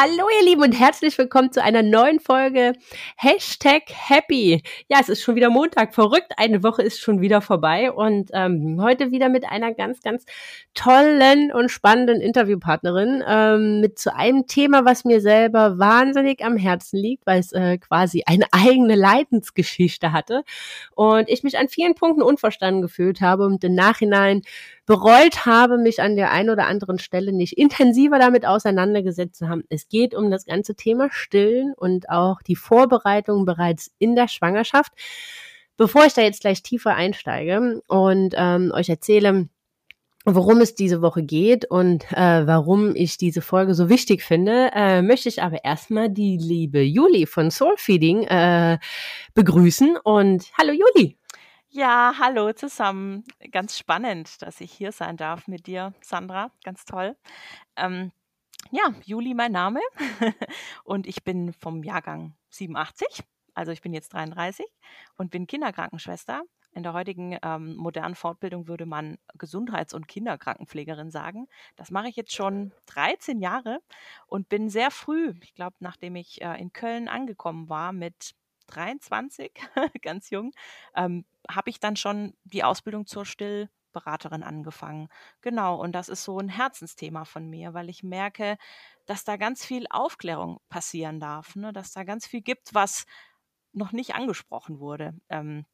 Hallo ihr Lieben und herzlich willkommen zu einer neuen Folge Hashtag Happy. Ja, es ist schon wieder Montag, verrückt, eine Woche ist schon wieder vorbei. Und ähm, heute wieder mit einer ganz, ganz tollen und spannenden Interviewpartnerin ähm, mit zu einem Thema, was mir selber wahnsinnig am Herzen liegt, weil es äh, quasi eine eigene Leidensgeschichte hatte. Und ich mich an vielen Punkten unverstanden gefühlt habe und im Nachhinein bereut habe, mich an der einen oder anderen Stelle nicht intensiver damit auseinandergesetzt zu haben. Es geht um das ganze Thema Stillen und auch die Vorbereitung bereits in der Schwangerschaft. Bevor ich da jetzt gleich tiefer einsteige und ähm, euch erzähle, worum es diese Woche geht und äh, warum ich diese Folge so wichtig finde, äh, möchte ich aber erstmal die liebe Juli von Soulfeeding äh, begrüßen. Und hallo Juli. Ja, hallo zusammen. Ganz spannend, dass ich hier sein darf mit dir, Sandra. Ganz toll. Ähm, ja, Juli mein Name und ich bin vom Jahrgang 87. Also ich bin jetzt 33 und bin Kinderkrankenschwester. In der heutigen ähm, modernen Fortbildung würde man Gesundheits- und Kinderkrankenpflegerin sagen. Das mache ich jetzt schon 13 Jahre und bin sehr früh, ich glaube, nachdem ich äh, in Köln angekommen war mit 23, ganz jung, ähm, habe ich dann schon die Ausbildung zur Stillberaterin angefangen. Genau, und das ist so ein Herzensthema von mir, weil ich merke, dass da ganz viel Aufklärung passieren darf, ne? dass da ganz viel gibt, was noch nicht angesprochen wurde. Ähm,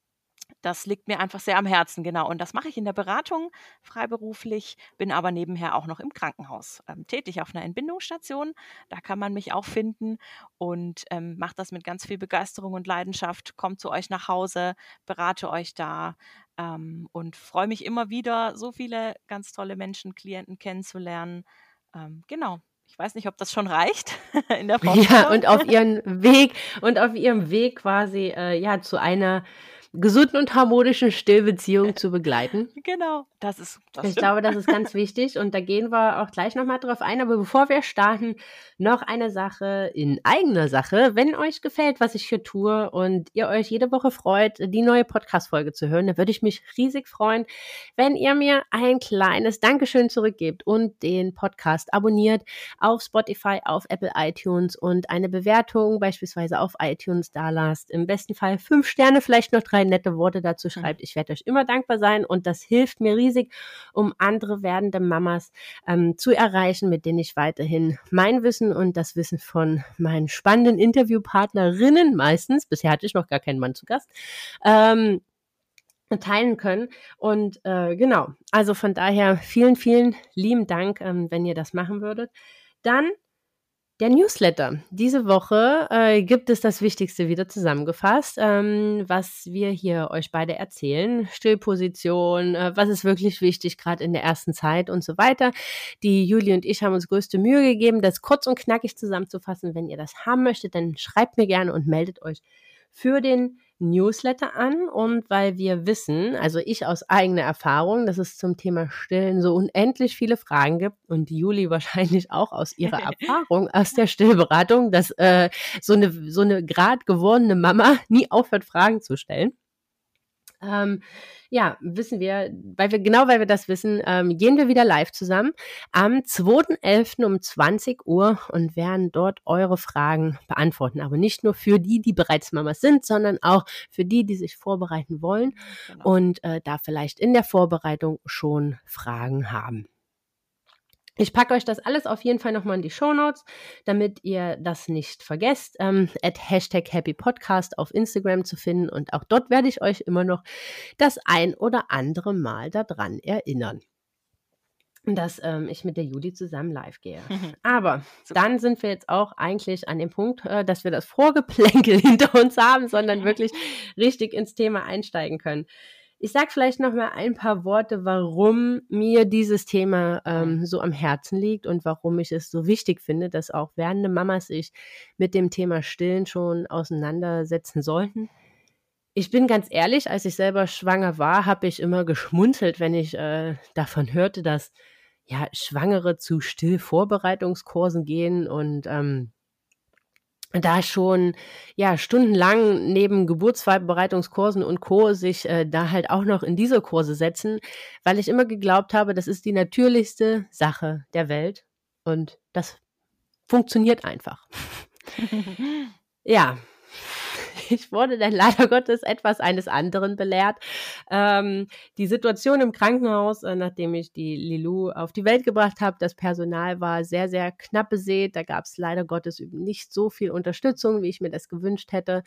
das liegt mir einfach sehr am Herzen, genau. Und das mache ich in der Beratung freiberuflich, bin aber nebenher auch noch im Krankenhaus ähm, tätig auf einer Entbindungsstation. Da kann man mich auch finden und ähm, mache das mit ganz viel Begeisterung und Leidenschaft. Kommt zu euch nach Hause, berate euch da ähm, und freue mich immer wieder, so viele ganz tolle Menschen, Klienten kennenzulernen. Ähm, genau, ich weiß nicht, ob das schon reicht in der Form. Ja, und auf ihren Weg und auf ihrem Weg quasi äh, ja zu einer gesunden und harmonischen Stillbeziehung zu begleiten. Genau, das ist. Das ich glaube, das ist ganz wichtig und da gehen wir auch gleich nochmal drauf ein. Aber bevor wir starten, noch eine Sache in eigener Sache. Wenn euch gefällt, was ich hier tue und ihr euch jede Woche freut, die neue Podcast-Folge zu hören, dann würde ich mich riesig freuen, wenn ihr mir ein kleines Dankeschön zurückgebt und den Podcast abonniert auf Spotify, auf Apple iTunes und eine Bewertung beispielsweise auf iTunes da lasst. Im besten Fall fünf Sterne, vielleicht noch drei nette Worte dazu mhm. schreibt. Ich werde euch immer dankbar sein und das hilft mir riesig, um andere werdende Mamas ähm, zu erreichen, mit denen ich weiterhin mein Wissen und das Wissen von meinen spannenden Interviewpartnerinnen meistens, bisher hatte ich noch gar keinen Mann zu Gast, ähm, teilen können. Und äh, genau, also von daher vielen, vielen lieben Dank, ähm, wenn ihr das machen würdet. Dann der Newsletter. Diese Woche äh, gibt es das Wichtigste wieder zusammengefasst, ähm, was wir hier euch beide erzählen. Stillposition, äh, was ist wirklich wichtig, gerade in der ersten Zeit und so weiter. Die Julie und ich haben uns größte Mühe gegeben, das kurz und knackig zusammenzufassen. Wenn ihr das haben möchtet, dann schreibt mir gerne und meldet euch für den Newsletter an und weil wir wissen, also ich aus eigener Erfahrung, dass es zum Thema Stillen so unendlich viele Fragen gibt und Juli wahrscheinlich auch aus ihrer Erfahrung aus der Stillberatung, dass äh, so eine so eine grad gewordene Mama nie aufhört Fragen zu stellen. Ähm, ja, wissen wir, weil wir, genau weil wir das wissen, ähm, gehen wir wieder live zusammen am 2.11. um 20 Uhr und werden dort eure Fragen beantworten. Aber nicht nur für die, die bereits Mamas sind, sondern auch für die, die sich vorbereiten wollen genau. und äh, da vielleicht in der Vorbereitung schon Fragen haben. Ich packe euch das alles auf jeden Fall nochmal in die Show Notes, damit ihr das nicht vergesst. Ähm, at Hashtag Happy Podcast auf Instagram zu finden und auch dort werde ich euch immer noch das ein oder andere Mal daran erinnern dass ähm, ich mit der Juli zusammen live gehe. Aber Super. dann sind wir jetzt auch eigentlich an dem Punkt, äh, dass wir das Vorgeplänkel hinter uns haben, sondern wirklich richtig ins Thema einsteigen können. Ich sage vielleicht noch mal ein paar Worte, warum mir dieses Thema ähm, mhm. so am Herzen liegt und warum ich es so wichtig finde, dass auch werdende Mamas sich mit dem Thema Stillen schon auseinandersetzen sollten. Ich bin ganz ehrlich, als ich selber schwanger war, habe ich immer geschmunzelt, wenn ich äh, davon hörte, dass ja Schwangere zu Stillvorbereitungskursen gehen und ähm, da schon ja stundenlang neben Geburtsvorbereitungskursen und Co. sich äh, da halt auch noch in diese Kurse setzen, weil ich immer geglaubt habe, das ist die natürlichste Sache der Welt und das funktioniert einfach. ja, ich wurde dann leider Gottes etwas eines anderen belehrt. Ähm, die Situation im Krankenhaus, äh, nachdem ich die Lilou auf die Welt gebracht habe, das Personal war sehr, sehr knapp besät. Da gab es leider Gottes nicht so viel Unterstützung, wie ich mir das gewünscht hätte.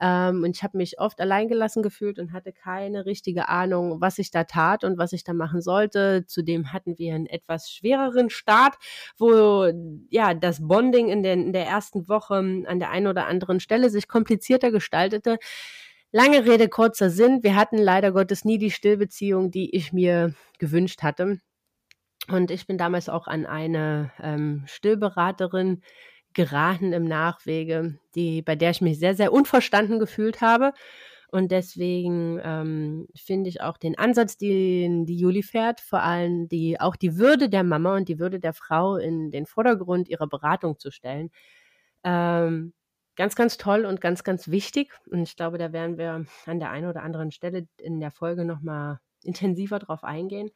Ähm, und ich habe mich oft alleingelassen gefühlt und hatte keine richtige Ahnung, was ich da tat und was ich da machen sollte. Zudem hatten wir einen etwas schwereren Start, wo ja das Bonding in, den, in der ersten Woche an der einen oder anderen Stelle sich komplizierter gestaltete. Lange Rede, kurzer Sinn. Wir hatten leider Gottes nie die Stillbeziehung, die ich mir gewünscht hatte. Und ich bin damals auch an eine ähm, Stillberaterin geraten im Nachwege, die, bei der ich mich sehr, sehr unverstanden gefühlt habe. Und deswegen ähm, finde ich auch den Ansatz, den die Juli fährt, vor allem die, auch die Würde der Mama und die Würde der Frau in den Vordergrund ihrer Beratung zu stellen, ähm, ganz, ganz toll und ganz, ganz wichtig. Und ich glaube, da werden wir an der einen oder anderen Stelle in der Folge nochmal intensiver drauf eingehen.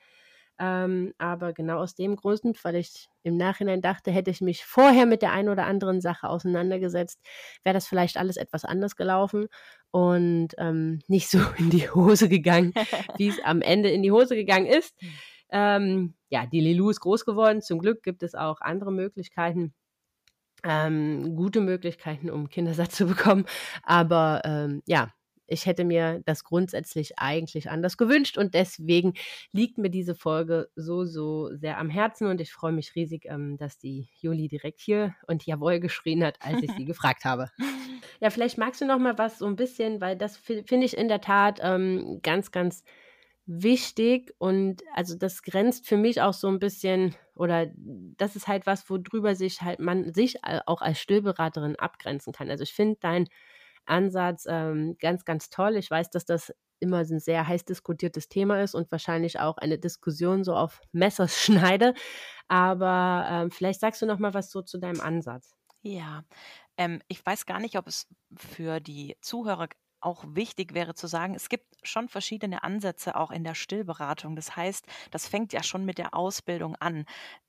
Ähm, aber genau aus dem Grund, weil ich im Nachhinein dachte, hätte ich mich vorher mit der einen oder anderen Sache auseinandergesetzt, wäre das vielleicht alles etwas anders gelaufen und ähm, nicht so in die Hose gegangen, wie es am Ende in die Hose gegangen ist. Hm. Ähm, ja, die Lilou ist groß geworden. Zum Glück gibt es auch andere Möglichkeiten ähm, gute Möglichkeiten, um Kindersatz zu bekommen. Aber ähm, ja, ich hätte mir das grundsätzlich eigentlich anders gewünscht und deswegen liegt mir diese Folge so, so sehr am Herzen und ich freue mich riesig, ähm, dass die Juli direkt hier und Jawohl geschrien hat, als ich sie gefragt habe. Ja, vielleicht magst du noch mal was so ein bisschen, weil das finde ich in der Tat ähm, ganz, ganz wichtig und also das grenzt für mich auch so ein bisschen oder das ist halt was, worüber sich halt man sich auch als Stillberaterin abgrenzen kann. Also ich finde deinen Ansatz ähm, ganz, ganz toll. Ich weiß, dass das immer ein sehr heiß diskutiertes Thema ist und wahrscheinlich auch eine Diskussion so auf Messers schneide. Aber ähm, vielleicht sagst du noch mal was so zu deinem Ansatz. Ja, ähm, ich weiß gar nicht, ob es für die Zuhörer auch wichtig wäre zu sagen, es gibt schon verschiedene Ansätze auch in der Stillberatung. Das heißt, das fängt ja schon mit der Ausbildung an.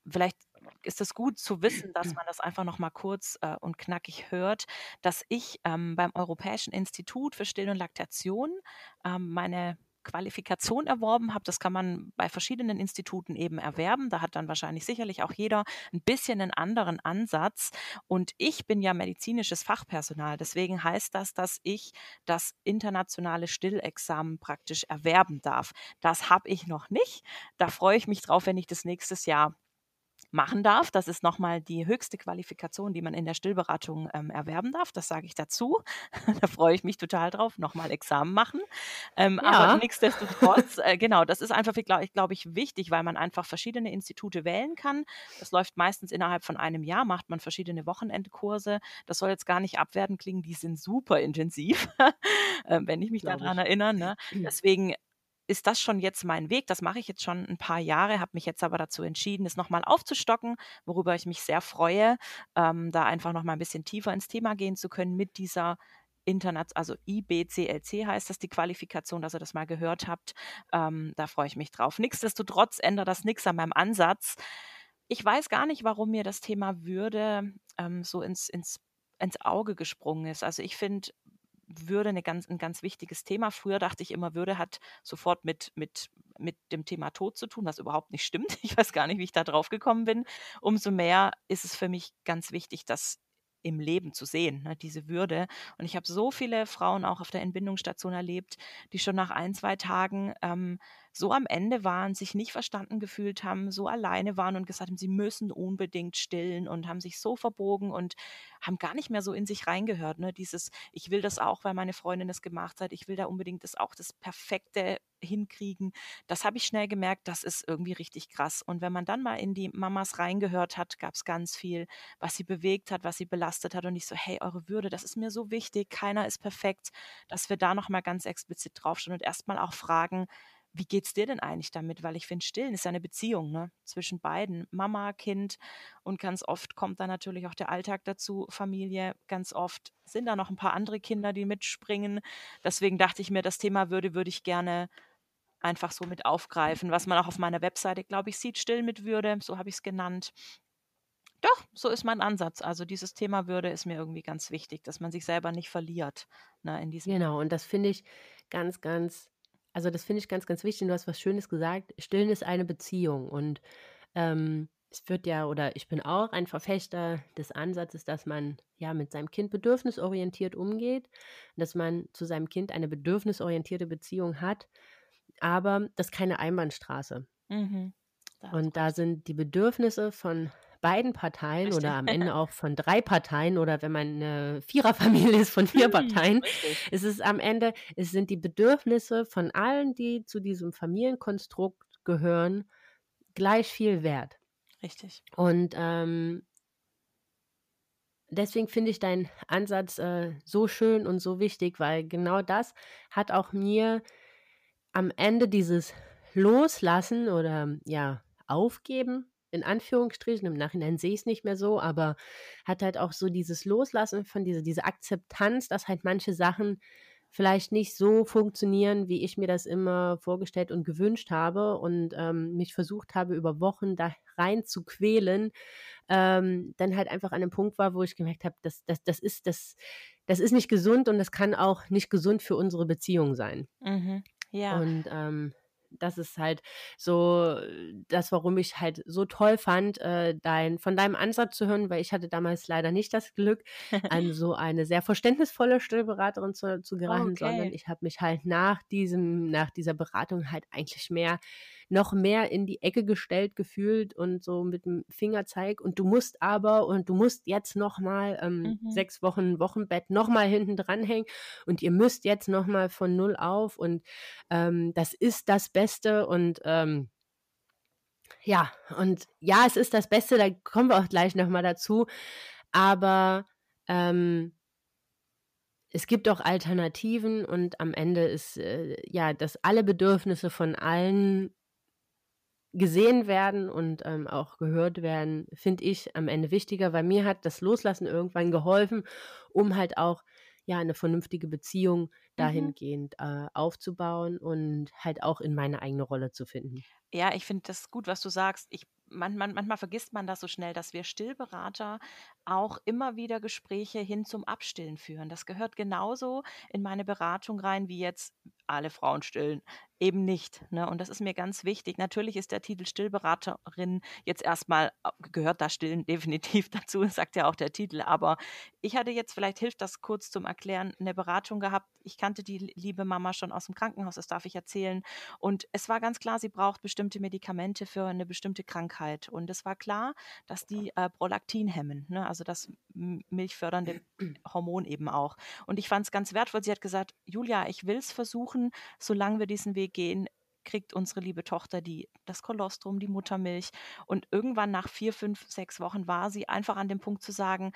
Vielleicht ist es gut zu wissen, dass man das einfach noch mal kurz äh, und knackig hört, dass ich ähm, beim Europäischen Institut für Still- und Laktation ähm, meine Qualifikation erworben habe. Das kann man bei verschiedenen Instituten eben erwerben. Da hat dann wahrscheinlich sicherlich auch jeder ein bisschen einen anderen Ansatz. Und ich bin ja medizinisches Fachpersonal. Deswegen heißt das, dass ich das internationale Stillexamen praktisch erwerben darf. Das habe ich noch nicht. Da freue ich mich drauf, wenn ich das nächstes Jahr machen darf. Das ist nochmal die höchste Qualifikation, die man in der Stillberatung ähm, erwerben darf. Das sage ich dazu. da freue ich mich total drauf. Nochmal Examen machen. Ähm, ja. Aber nichtsdestotrotz, äh, genau, das ist einfach, glaube ich, glaub ich, wichtig, weil man einfach verschiedene Institute wählen kann. Das läuft meistens innerhalb von einem Jahr, macht man verschiedene Wochenendkurse. Das soll jetzt gar nicht abwerten klingen, die sind super intensiv, äh, wenn ich mich daran erinnere. Ne? Deswegen ist das schon jetzt mein Weg. Das mache ich jetzt schon ein paar Jahre, habe mich jetzt aber dazu entschieden, es nochmal aufzustocken, worüber ich mich sehr freue, ähm, da einfach nochmal ein bisschen tiefer ins Thema gehen zu können mit dieser Internet, also IBCLC heißt das, die Qualifikation, dass ihr das mal gehört habt. Ähm, da freue ich mich drauf. Nichtsdestotrotz ändert das nichts an meinem Ansatz. Ich weiß gar nicht, warum mir das Thema Würde ähm, so ins, ins, ins Auge gesprungen ist. Also ich finde, würde eine ganz, ein ganz wichtiges Thema. Früher dachte ich immer, Würde hat sofort mit, mit, mit dem Thema Tod zu tun, was überhaupt nicht stimmt. Ich weiß gar nicht, wie ich da drauf gekommen bin. Umso mehr ist es für mich ganz wichtig, dass im Leben zu sehen, ne, diese Würde. Und ich habe so viele Frauen auch auf der Entbindungsstation erlebt, die schon nach ein, zwei Tagen ähm, so am Ende waren, sich nicht verstanden gefühlt haben, so alleine waren und gesagt haben, sie müssen unbedingt stillen und haben sich so verbogen und haben gar nicht mehr so in sich reingehört. Ne? Dieses, ich will das auch, weil meine Freundin es gemacht hat, ich will da unbedingt das auch das perfekte hinkriegen. Das habe ich schnell gemerkt, das ist irgendwie richtig krass. Und wenn man dann mal in die Mamas reingehört hat, gab es ganz viel, was sie bewegt hat, was sie belastet hat. Und ich so, hey, eure Würde, das ist mir so wichtig, keiner ist perfekt, dass wir da nochmal ganz explizit draufstehen und erstmal auch fragen, wie geht's dir denn eigentlich damit? Weil ich finde, Stillen ist ja eine Beziehung ne? zwischen beiden, Mama, Kind. Und ganz oft kommt da natürlich auch der Alltag dazu, Familie. Ganz oft sind da noch ein paar andere Kinder, die mitspringen. Deswegen dachte ich mir, das Thema würde, würde ich gerne einfach so mit aufgreifen, was man auch auf meiner Webseite, glaube ich, sieht, still mit Würde, so habe ich es genannt. Doch, so ist mein Ansatz. Also dieses Thema Würde ist mir irgendwie ganz wichtig, dass man sich selber nicht verliert. Ne, in diesem genau, und das finde ich ganz, ganz also das finde ich ganz, ganz wichtig. Du hast was Schönes gesagt. Stillen ist eine Beziehung. Und ähm, es wird ja, oder ich bin auch ein Verfechter des Ansatzes, dass man ja mit seinem Kind bedürfnisorientiert umgeht, dass man zu seinem Kind eine bedürfnisorientierte Beziehung hat, aber das ist keine Einbahnstraße. Mhm. Und da sind die Bedürfnisse von beiden Parteien Richtig. oder am Ende auch von drei Parteien oder wenn man eine Viererfamilie ist von vier hm, Parteien, Richtig. es ist am Ende, es sind die Bedürfnisse von allen, die zu diesem Familienkonstrukt gehören, gleich viel wert. Richtig. Und ähm, deswegen finde ich deinen Ansatz äh, so schön und so wichtig, weil genau das hat auch mir am Ende dieses Loslassen oder ja, Aufgeben in Anführungsstrichen, im Nachhinein sehe ich es nicht mehr so, aber hat halt auch so dieses Loslassen von dieser, diese Akzeptanz, dass halt manche Sachen vielleicht nicht so funktionieren, wie ich mir das immer vorgestellt und gewünscht habe und ähm, mich versucht habe, über Wochen da rein zu quälen, ähm, dann halt einfach an einem Punkt war, wo ich gemerkt habe, das, das, das, ist, das, das ist nicht gesund und das kann auch nicht gesund für unsere Beziehung sein. Mhm. Ja. Und ähm, das ist halt so das, warum ich halt so toll fand, äh, dein, von deinem Ansatz zu hören, weil ich hatte damals leider nicht das Glück, an so eine sehr verständnisvolle Stillberaterin zu, zu geraten, okay. sondern ich habe mich halt nach diesem, nach dieser Beratung halt eigentlich mehr noch mehr in die Ecke gestellt gefühlt und so mit dem Fingerzeig. Und du musst aber und du musst jetzt noch mal ähm, mhm. sechs Wochen Wochenbett noch mal hinten dranhängen. Und ihr müsst jetzt noch mal von null auf. Und ähm, das ist das Beste. Und ähm, ja, und ja, es ist das Beste, da kommen wir auch gleich nochmal dazu. Aber ähm, es gibt auch Alternativen. Und am Ende ist äh, ja, dass alle Bedürfnisse von allen gesehen werden und ähm, auch gehört werden, finde ich am Ende wichtiger, weil mir hat das Loslassen irgendwann geholfen, um halt auch ja eine vernünftige Beziehung mhm. dahingehend äh, aufzubauen und halt auch in meine eigene Rolle zu finden. Ja, ich finde das gut, was du sagst. Ich man, man, manchmal vergisst man das so schnell, dass wir Stillberater auch immer wieder Gespräche hin zum Abstillen führen. Das gehört genauso in meine Beratung rein, wie jetzt alle Frauen stillen eben nicht. Ne? Und das ist mir ganz wichtig. Natürlich ist der Titel Stillberaterin jetzt erstmal, gehört da Stillen definitiv dazu, sagt ja auch der Titel. Aber ich hatte jetzt, vielleicht hilft das kurz zum Erklären, eine Beratung gehabt. Ich kannte die liebe Mama schon aus dem Krankenhaus, das darf ich erzählen. Und es war ganz klar, sie braucht bestimmte Medikamente für eine bestimmte Krankheit. Und es war klar, dass die äh, Prolaktin hemmen, ne? also das milchfördernde Hormon eben auch. Und ich fand es ganz wertvoll. Sie hat gesagt, Julia, ich will es versuchen, solange wir diesen Weg Weg gehen, kriegt unsere liebe Tochter die, das Kolostrum, die Muttermilch. Und irgendwann nach vier, fünf, sechs Wochen war sie einfach an dem Punkt zu sagen,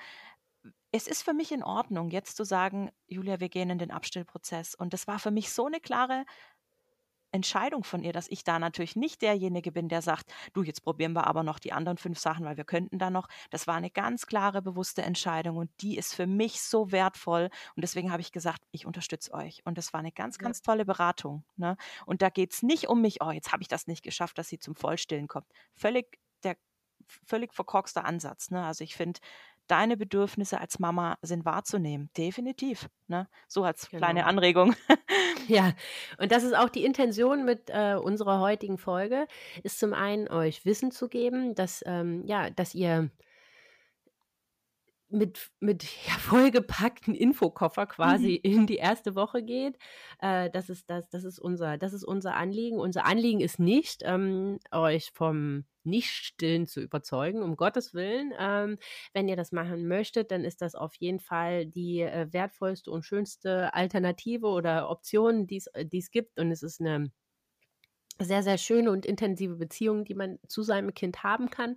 es ist für mich in Ordnung, jetzt zu sagen, Julia, wir gehen in den Abstillprozess. Und das war für mich so eine klare Entscheidung von ihr, dass ich da natürlich nicht derjenige bin, der sagt, du, jetzt probieren wir aber noch die anderen fünf Sachen, weil wir könnten da noch. Das war eine ganz klare, bewusste Entscheidung und die ist für mich so wertvoll. Und deswegen habe ich gesagt, ich unterstütze euch. Und das war eine ganz, ganz tolle Beratung. Ne? Und da geht es nicht um mich, oh, jetzt habe ich das nicht geschafft, dass sie zum Vollstillen kommt. Völlig der völlig verkorkster Ansatz. Ne? Also ich finde, deine Bedürfnisse als Mama sind wahrzunehmen. Definitiv. Ne? So als genau. kleine Anregung. Ja, und das ist auch die Intention mit äh, unserer heutigen Folge, ist zum einen euch Wissen zu geben, dass, ähm, ja, dass ihr mit, mit ja, vollgepackten Infokoffer quasi mhm. in die erste Woche geht. Äh, das, ist, das, das, ist unser, das ist unser Anliegen. Unser Anliegen ist nicht, ähm, euch vom Nicht-Stillen zu überzeugen, um Gottes Willen. Ähm, wenn ihr das machen möchtet, dann ist das auf jeden Fall die äh, wertvollste und schönste Alternative oder Option, die äh, es gibt. Und es ist eine sehr, sehr schöne und intensive Beziehung, die man zu seinem Kind haben kann.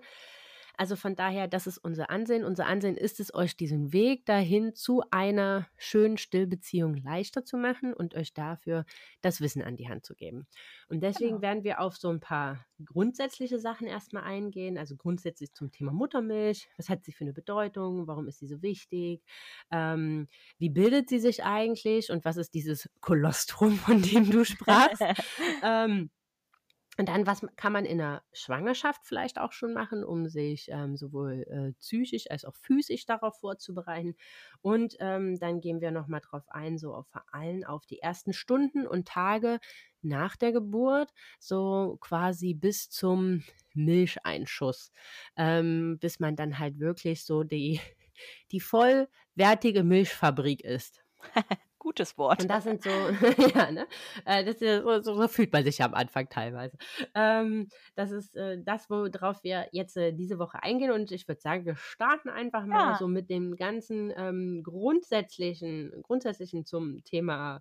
Also von daher, das ist unser Ansehen. Unser Ansehen ist es, euch diesen Weg dahin zu einer schönen Stillbeziehung leichter zu machen und euch dafür das Wissen an die Hand zu geben. Und deswegen genau. werden wir auf so ein paar grundsätzliche Sachen erstmal eingehen. Also grundsätzlich zum Thema Muttermilch. Was hat sie für eine Bedeutung? Warum ist sie so wichtig? Ähm, wie bildet sie sich eigentlich? Und was ist dieses Kolostrum, von dem du sprachst? ähm, und dann, was kann man in der Schwangerschaft vielleicht auch schon machen, um sich ähm, sowohl äh, psychisch als auch physisch darauf vorzubereiten. Und ähm, dann gehen wir nochmal drauf ein, so auf, vor allem auf die ersten Stunden und Tage nach der Geburt, so quasi bis zum Milcheinschuss, ähm, bis man dann halt wirklich so die, die vollwertige Milchfabrik ist. Gutes Wort. Und das sind so, ja, ne? Äh, das ist, so, so, so, fühlt man sich am Anfang teilweise. Ähm, das ist äh, das, worauf wir jetzt äh, diese Woche eingehen. Und ich würde sagen, wir starten einfach mal ja. so mit dem ganzen ähm, grundsätzlichen, grundsätzlichen zum Thema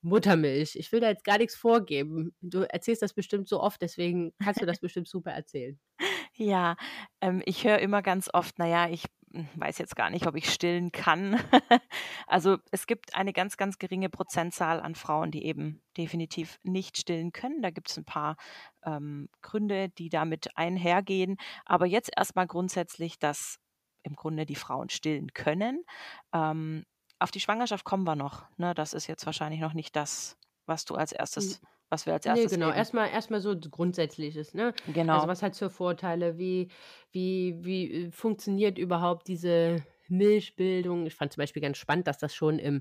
Muttermilch. Ich will da jetzt gar nichts vorgeben. Du erzählst das bestimmt so oft, deswegen kannst du das bestimmt super erzählen. Ja, ähm, ich höre immer ganz oft, naja, ich weiß jetzt gar nicht, ob ich stillen kann. also es gibt eine ganz, ganz geringe Prozentzahl an Frauen, die eben definitiv nicht stillen können. Da gibt es ein paar ähm, Gründe, die damit einhergehen. Aber jetzt erstmal grundsätzlich, dass im Grunde die Frauen stillen können. Ähm, auf die Schwangerschaft kommen wir noch. Ne? Das ist jetzt wahrscheinlich noch nicht das, was du als erstes was wir als erstes. Nee, genau. Erstmal, erstmal so Grundsätzliches, ne? Genau. Also was hat für Vorteile? Wie, wie, wie äh, funktioniert überhaupt diese Milchbildung? Ich fand zum Beispiel ganz spannend, dass das schon im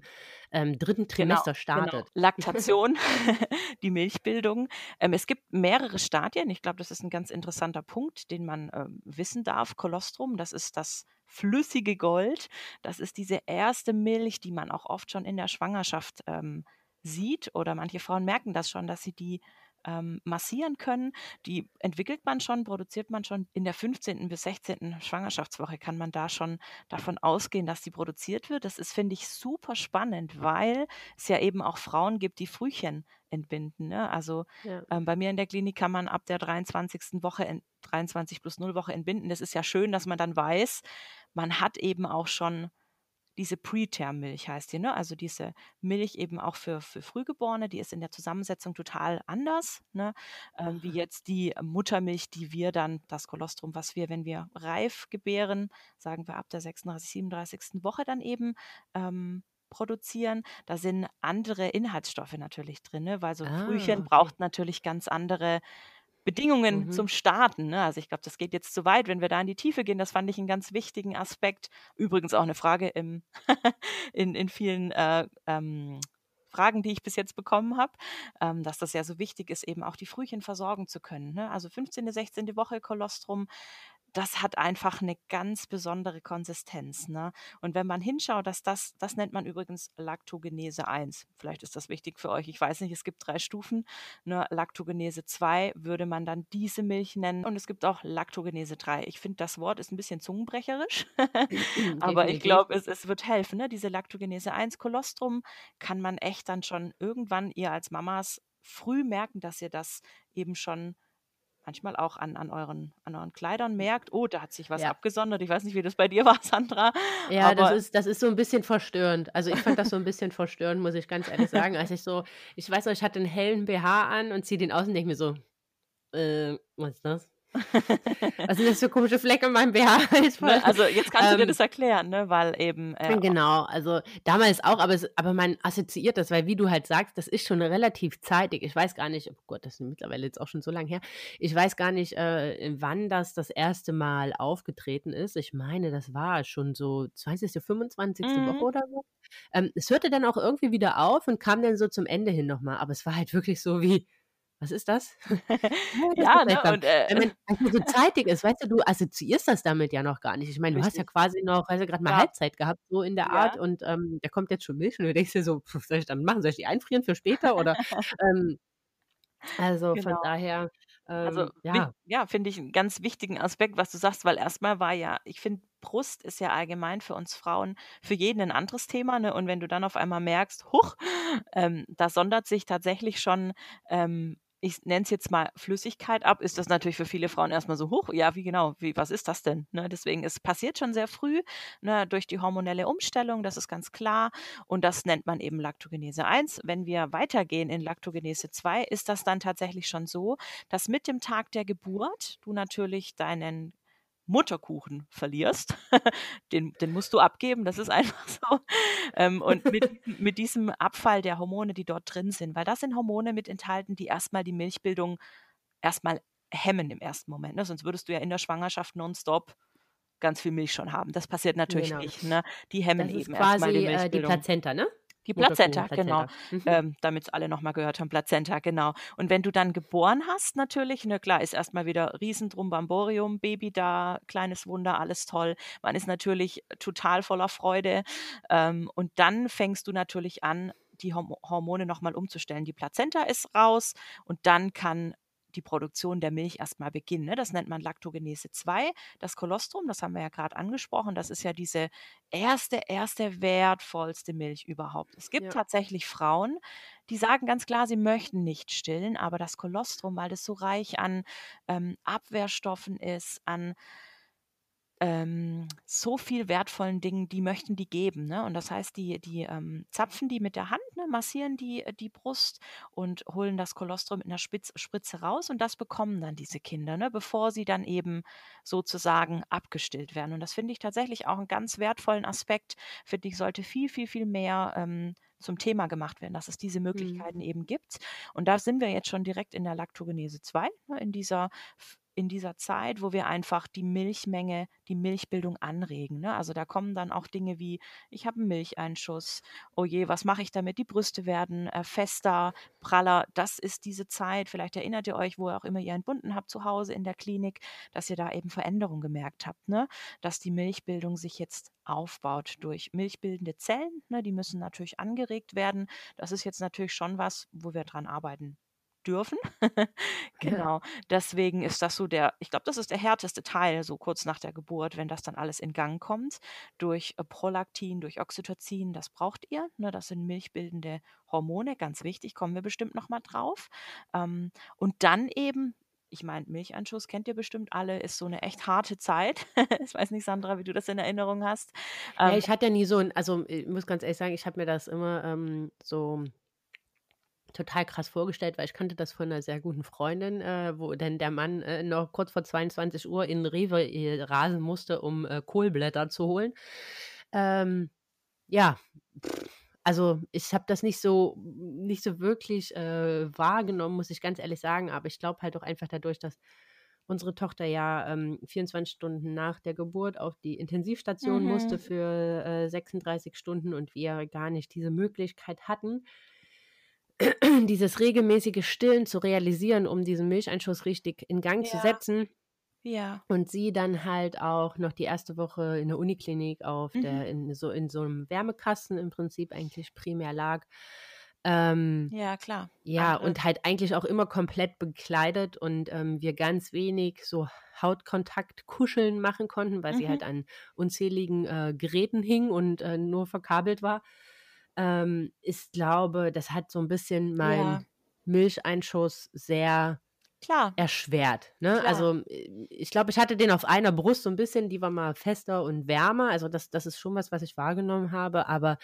ähm, dritten genau, Trimester genau, startet. Genau. Laktation, die Milchbildung. Ähm, es gibt mehrere Stadien. Ich glaube, das ist ein ganz interessanter Punkt, den man ähm, wissen darf. Kolostrum, das ist das flüssige Gold. Das ist diese erste Milch, die man auch oft schon in der Schwangerschaft ähm, sieht oder manche Frauen merken das schon, dass sie die ähm, massieren können. Die entwickelt man schon, produziert man schon. In der 15. bis 16. Schwangerschaftswoche kann man da schon davon ausgehen, dass die produziert wird. Das ist, finde ich, super spannend, weil es ja eben auch Frauen gibt, die Frühchen entbinden. Ne? Also ja. ähm, bei mir in der Klinik kann man ab der 23. Woche, 23 plus 0 Woche entbinden. Das ist ja schön, dass man dann weiß, man hat eben auch schon diese Preterm-Milch heißt die, ne? Also diese Milch eben auch für, für Frühgeborene, die ist in der Zusammensetzung total anders, ne? Ähm, wie jetzt die Muttermilch, die wir dann, das Kolostrum, was wir, wenn wir reif gebären, sagen wir ab der 36, 37. Woche dann eben ähm, produzieren. Da sind andere Inhaltsstoffe natürlich drin, ne? weil so ein ah, Frühchen braucht natürlich ganz andere Bedingungen mhm. zum Starten. Ne? Also ich glaube, das geht jetzt zu weit, wenn wir da in die Tiefe gehen. Das fand ich einen ganz wichtigen Aspekt. Übrigens auch eine Frage im in, in vielen äh, ähm, Fragen, die ich bis jetzt bekommen habe, ähm, dass das ja so wichtig ist, eben auch die Frühchen versorgen zu können. Ne? Also 15., 16. Woche Kolostrum das hat einfach eine ganz besondere Konsistenz. Ne? Und wenn man hinschaut, dass das, das nennt man übrigens Lactogenese 1. Vielleicht ist das wichtig für euch. Ich weiß nicht, es gibt drei Stufen. Ne? Lactogenese 2 würde man dann diese Milch nennen. Und es gibt auch Lactogenese 3. Ich finde, das Wort ist ein bisschen zungenbrecherisch, aber ich glaube, es, es wird helfen. Ne? Diese Lactogenese 1 Kolostrum kann man echt dann schon irgendwann ihr als Mamas früh merken, dass ihr das eben schon manchmal auch an, an, euren, an euren Kleidern merkt, oh, da hat sich was ja. abgesondert. Ich weiß nicht, wie das bei dir war, Sandra. Ja, das ist, das ist so ein bisschen verstörend. Also ich fand das so ein bisschen verstörend, muss ich ganz ehrlich sagen. Als ich so, ich weiß noch, ich hatte einen hellen BH an und ziehe den aus und denke mir so, äh, was ist das? Was sind das für komische Flecke in meinem BH? Ne, also jetzt kannst du dir ähm, das erklären, ne? weil eben. Äh, genau, also damals auch, aber, es, aber man assoziiert das, weil wie du halt sagst, das ist schon relativ zeitig. Ich weiß gar nicht, oh Gott, das ist mittlerweile jetzt auch schon so lange her. Ich weiß gar nicht, äh, wann das das erste Mal aufgetreten ist. Ich meine, das war schon so 20., 25. Mhm. Woche oder so. Ähm, es hörte dann auch irgendwie wieder auf und kam dann so zum Ende hin nochmal, aber es war halt wirklich so wie was ist das? ja, ne, und, äh, Wenn man so zeitig ist, weißt du, du assoziierst das damit ja noch gar nicht. Ich meine, du hast ja quasi noch, weißt du, gerade mal ja. Halbzeit gehabt, so in der ja. Art und ähm, da kommt jetzt schon Milch und du denkst dir so, was soll ich dann machen? Soll ich die einfrieren für später oder? ähm, also genau. von daher, also, ähm, also ja, ja finde ich einen ganz wichtigen Aspekt, was du sagst, weil erstmal war ja, ich finde, Brust ist ja allgemein für uns Frauen, für jeden ein anderes Thema. Ne? Und wenn du dann auf einmal merkst, huch, ähm, da sondert sich tatsächlich schon ähm, ich nenne es jetzt mal Flüssigkeit ab, ist das natürlich für viele Frauen erstmal so hoch. Ja, wie genau, wie, was ist das denn? Ne, deswegen, es passiert schon sehr früh ne, durch die hormonelle Umstellung, das ist ganz klar. Und das nennt man eben Laktogenese 1. Wenn wir weitergehen in Laktogenese 2, ist das dann tatsächlich schon so, dass mit dem Tag der Geburt du natürlich deinen Mutterkuchen verlierst. den, den musst du abgeben, das ist einfach so. Ähm, und mit, mit diesem Abfall der Hormone, die dort drin sind, weil das sind Hormone mit enthalten, die erstmal die Milchbildung erstmal hemmen im ersten Moment. Ne? Sonst würdest du ja in der Schwangerschaft nonstop ganz viel Milch schon haben. Das passiert natürlich genau. nicht. Ne? Die hemmen das eben erstmal die Milchbildung. Äh, die Plazenta, ne? Die Plazenta, genau. Mhm. Ähm, Damit es alle nochmal gehört haben, Plazenta, genau. Und wenn du dann geboren hast, natürlich, ne, klar, ist erstmal wieder Riesendrumbamborium, Baby da, kleines Wunder, alles toll. Man ist natürlich total voller Freude. Ähm, und dann fängst du natürlich an, die Hormone nochmal umzustellen. Die Plazenta ist raus und dann kann die Produktion der Milch erstmal beginnen. Ne? Das nennt man Laktogenese 2. Das Kolostrum, das haben wir ja gerade angesprochen, das ist ja diese erste, erste wertvollste Milch überhaupt. Es gibt ja. tatsächlich Frauen, die sagen ganz klar, sie möchten nicht stillen, aber das Kolostrum, weil das so reich an ähm, Abwehrstoffen ist, an ähm, so viel wertvollen Dingen, die möchten die geben. Ne? Und das heißt, die, die ähm, zapfen die mit der Hand, ne, massieren die, äh, die Brust und holen das Kolostrum mit einer Spitz, Spritze raus und das bekommen dann diese Kinder, ne, bevor sie dann eben sozusagen abgestillt werden. Und das finde ich tatsächlich auch einen ganz wertvollen Aspekt, finde ich, sollte viel, viel, viel mehr ähm, zum Thema gemacht werden, dass es diese mhm. Möglichkeiten mhm. eben gibt. Und da sind wir jetzt schon direkt in der Laktogenese 2, ne, in dieser in dieser Zeit, wo wir einfach die Milchmenge, die Milchbildung anregen. Ne? Also da kommen dann auch Dinge wie, ich habe einen Milcheinschuss, oh je, was mache ich damit? Die Brüste werden äh, fester, praller. Das ist diese Zeit, vielleicht erinnert ihr euch, wo ihr auch immer ihr entbunden habt zu Hause in der Klinik, dass ihr da eben Veränderungen gemerkt habt, ne? dass die Milchbildung sich jetzt aufbaut durch milchbildende Zellen. Ne? Die müssen natürlich angeregt werden. Das ist jetzt natürlich schon was, wo wir dran arbeiten dürfen. genau. Deswegen ist das so der, ich glaube, das ist der härteste Teil, so kurz nach der Geburt, wenn das dann alles in Gang kommt. Durch äh, Prolaktin, durch Oxytocin, das braucht ihr. Ne, das sind milchbildende Hormone, ganz wichtig, kommen wir bestimmt nochmal drauf. Ähm, und dann eben ich meine, Milcheinschuss kennt ihr bestimmt alle, ist so eine echt harte Zeit. ich weiß nicht, Sandra, wie du das in Erinnerung hast. Ähm, ja, ich hatte ja nie so ein, also ich muss ganz ehrlich sagen, ich habe mir das immer ähm, so total krass vorgestellt, weil ich kannte das von einer sehr guten Freundin, äh, wo dann der Mann äh, noch kurz vor 22 Uhr in Rewe äh, rasen musste, um äh, Kohlblätter zu holen. Ähm, ja, also ich habe das nicht so nicht so wirklich äh, wahrgenommen, muss ich ganz ehrlich sagen, aber ich glaube halt auch einfach dadurch, dass unsere Tochter ja ähm, 24 Stunden nach der Geburt auf die Intensivstation mhm. musste für 36 äh, Stunden und wir gar nicht diese Möglichkeit hatten, dieses regelmäßige Stillen zu realisieren, um diesen Milcheinschuss richtig in Gang ja. zu setzen. Ja. Und sie dann halt auch noch die erste Woche in der Uniklinik auf mhm. der, in so, in so einem Wärmekasten im Prinzip eigentlich primär lag. Ähm, ja, klar. Ja, Andere. und halt eigentlich auch immer komplett bekleidet und ähm, wir ganz wenig so Hautkontakt kuscheln machen konnten, weil mhm. sie halt an unzähligen äh, Geräten hing und äh, nur verkabelt war ähm, ist, glaube, das hat so ein bisschen meinen ja. Milcheinschuss sehr Klar. erschwert. Ne? Klar. Also äh, ich glaube, ich hatte den auf einer Brust so ein bisschen, die war mal fester und wärmer. Also das, das ist schon was, was ich wahrgenommen habe. Aber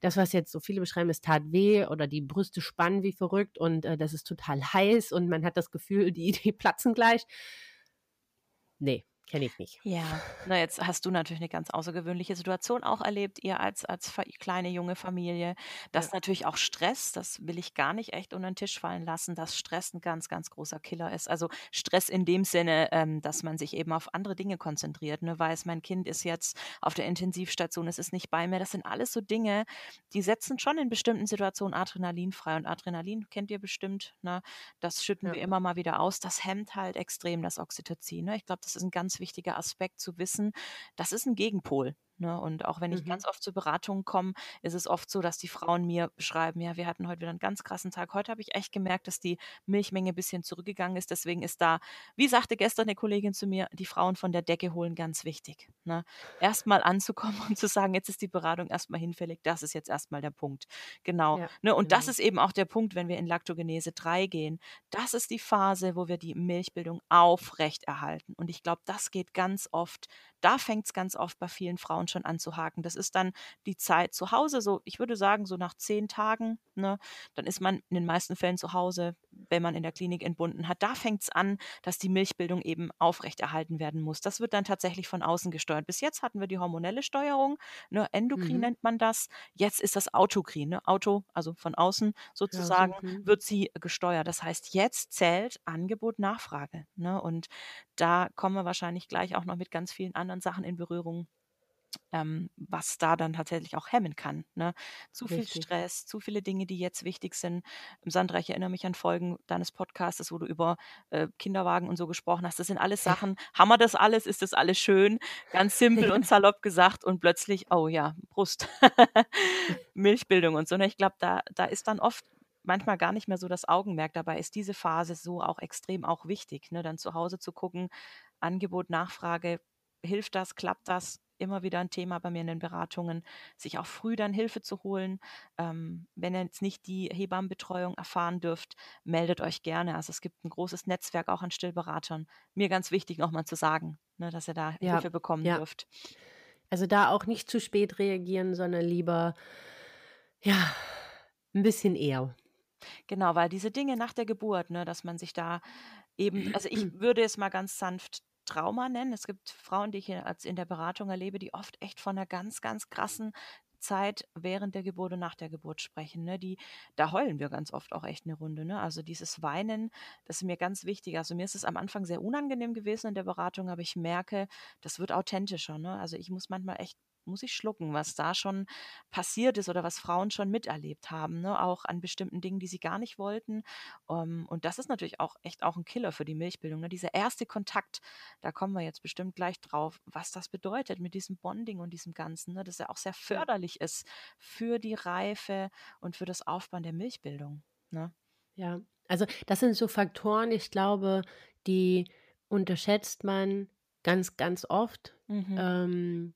das, was jetzt so viele beschreiben, es tat weh oder die Brüste spannen wie verrückt und äh, das ist total heiß und man hat das Gefühl, die, die platzen gleich. Nee, Kenne ich nicht. Ja, na jetzt hast du natürlich eine ganz außergewöhnliche Situation auch erlebt, ihr als, als kleine junge Familie. Das ja. natürlich auch Stress, das will ich gar nicht echt unter den Tisch fallen lassen, dass Stress ein ganz, ganz großer Killer ist. Also Stress in dem Sinne, ähm, dass man sich eben auf andere Dinge konzentriert, ne? weiß, mein Kind ist jetzt auf der Intensivstation, es ist nicht bei mir. Das sind alles so Dinge, die setzen schon in bestimmten Situationen Adrenalin frei. Und Adrenalin kennt ihr bestimmt, ne? das schütten ja. wir immer mal wieder aus. Das hemmt halt extrem das Oxytocin. Ne? Ich glaube, das ist ein ganz wichtiger Aspekt zu wissen, das ist ein Gegenpol. Ne? Und auch wenn ich Mhm. ganz oft zu Beratungen komme, ist es oft so, dass die Frauen mir beschreiben, ja, wir hatten heute wieder einen ganz krassen Tag. Heute habe ich echt gemerkt, dass die Milchmenge ein bisschen zurückgegangen ist. Deswegen ist da, wie sagte gestern eine Kollegin zu mir, die Frauen von der Decke holen ganz wichtig. Ne? Erstmal anzukommen und zu sagen, jetzt ist die Beratung erstmal hinfällig, das ist jetzt erstmal der Punkt. Genau. Ja, ne? Und das genau. ist eben auch der Punkt, wenn wir in Laktogenese 3 gehen. Das ist die Phase, wo wir die Milchbildung aufrechterhalten. Und ich glaube, das geht ganz oft, da fängt es ganz oft bei vielen Frauen schon an zu haken. Das ist dann die Zeit zu Hause, so ich würde sagen, so nach zehn Tagen, ne, dann ist man in den meisten Fällen zu Hause, wenn man in der Klinik entbunden hat. Da fängt es an, dass die Milchbildung eben aufrechterhalten werden muss. Das wird dann tatsächlich von außen gesteuert. Bis jetzt hatten wir die hormonelle Steuerung, ne, Endokrin Mhm. nennt man das. Jetzt ist das Autokrin, ne, Auto, also von außen sozusagen, mhm. wird sie gesteuert. Das heißt, jetzt zählt Angebot, Nachfrage. Ne? Und da kommen wir wahrscheinlich gleich auch noch mit ganz vielen anderen Sachen in Berührung, ähm, was da dann tatsächlich auch hemmen kann. Ne? Zu viel Richtig. Stress, zu viele Dinge, die jetzt wichtig sind. Sandra, ich erinnere mich an Folgen deines Podcasts, wo du über äh, Kinderwagen und so gesprochen hast. Das sind alles Sachen. Haben wir das alles? Ist das alles schön? Ganz simpel und salopp gesagt und plötzlich, oh ja, Brust, Milchbildung und so. Ne? Ich glaube, da, da ist dann oft manchmal gar nicht mehr so das Augenmerk. Dabei ist diese Phase so auch extrem auch wichtig, ne? dann zu Hause zu gucken, Angebot, Nachfrage, hilft das, klappt das? Immer wieder ein Thema bei mir in den Beratungen, sich auch früh dann Hilfe zu holen. Ähm, wenn ihr jetzt nicht die Hebammenbetreuung erfahren dürft, meldet euch gerne. Also es gibt ein großes Netzwerk auch an Stillberatern. Mir ganz wichtig nochmal zu sagen, ne, dass ihr da Ja, Hilfe bekommen ja. dürft. Also da auch nicht zu spät reagieren, sondern lieber, ja, ein bisschen eher. Genau, weil diese Dinge nach der Geburt, ne, dass man sich da eben, also ich würde es mal ganz sanft Trauma nennen. Es gibt Frauen, die ich in der Beratung erlebe, die oft echt von einer ganz, ganz krassen Zeit während der Geburt und nach der Geburt sprechen. Ne? Die, da heulen wir ganz oft auch echt eine Runde. Ne? Also dieses Weinen, das ist mir ganz wichtig. Also mir ist es am Anfang sehr unangenehm gewesen in der Beratung, aber ich merke, das wird authentischer. Ne? Also ich muss manchmal echt muss ich schlucken, was da schon passiert ist oder was Frauen schon miterlebt haben, ne? auch an bestimmten Dingen, die sie gar nicht wollten. Um, und das ist natürlich auch echt auch ein Killer für die Milchbildung. Ne? Dieser erste Kontakt, da kommen wir jetzt bestimmt gleich drauf, was das bedeutet mit diesem Bonding und diesem Ganzen, ne? dass er auch sehr förderlich ist für die Reife und für das Aufbauen der Milchbildung. Ne? Ja, also das sind so Faktoren, ich glaube, die unterschätzt man ganz, ganz oft. Mhm. Ähm,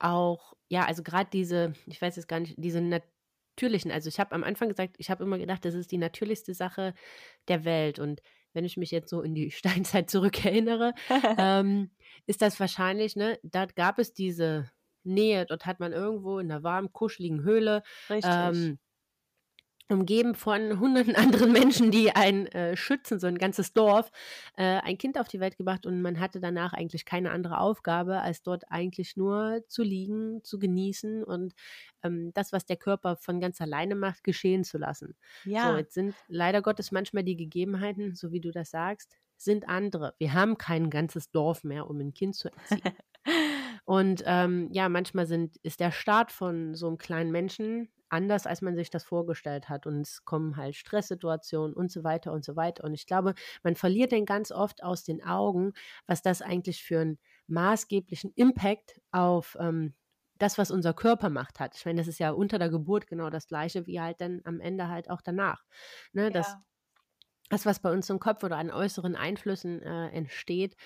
auch, ja, also gerade diese, ich weiß jetzt gar nicht, diese natürlichen, also ich habe am Anfang gesagt, ich habe immer gedacht, das ist die natürlichste Sache der Welt. Und wenn ich mich jetzt so in die Steinzeit zurückerinnere, ähm, ist das wahrscheinlich, ne, da gab es diese Nähe, dort hat man irgendwo in einer warmen, kuscheligen Höhle Richtig. ähm, umgeben von hunderten anderen Menschen, die einen äh, schützen, so ein ganzes Dorf, äh, ein Kind auf die Welt gebracht und man hatte danach eigentlich keine andere Aufgabe, als dort eigentlich nur zu liegen, zu genießen und ähm, das, was der Körper von ganz alleine macht, geschehen zu lassen. So, ja, jetzt sind leider Gottes manchmal die Gegebenheiten, so wie du das sagst, sind andere. Wir haben kein ganzes Dorf mehr, um ein Kind zu erziehen. Und ähm, ja, manchmal sind, ist der Start von so einem kleinen Menschen anders, als man sich das vorgestellt hat. Und es kommen halt Stresssituationen und so weiter und so weiter. Und ich glaube, man verliert dann ganz oft aus den Augen, was das eigentlich für einen maßgeblichen Impact auf ähm, das, was unser Körper macht, hat. Ich meine, das ist ja unter der Geburt genau das Gleiche, wie halt dann am Ende halt auch danach. Ne, das, ja. das, was bei uns im Kopf oder an äußeren Einflüssen äh, entsteht,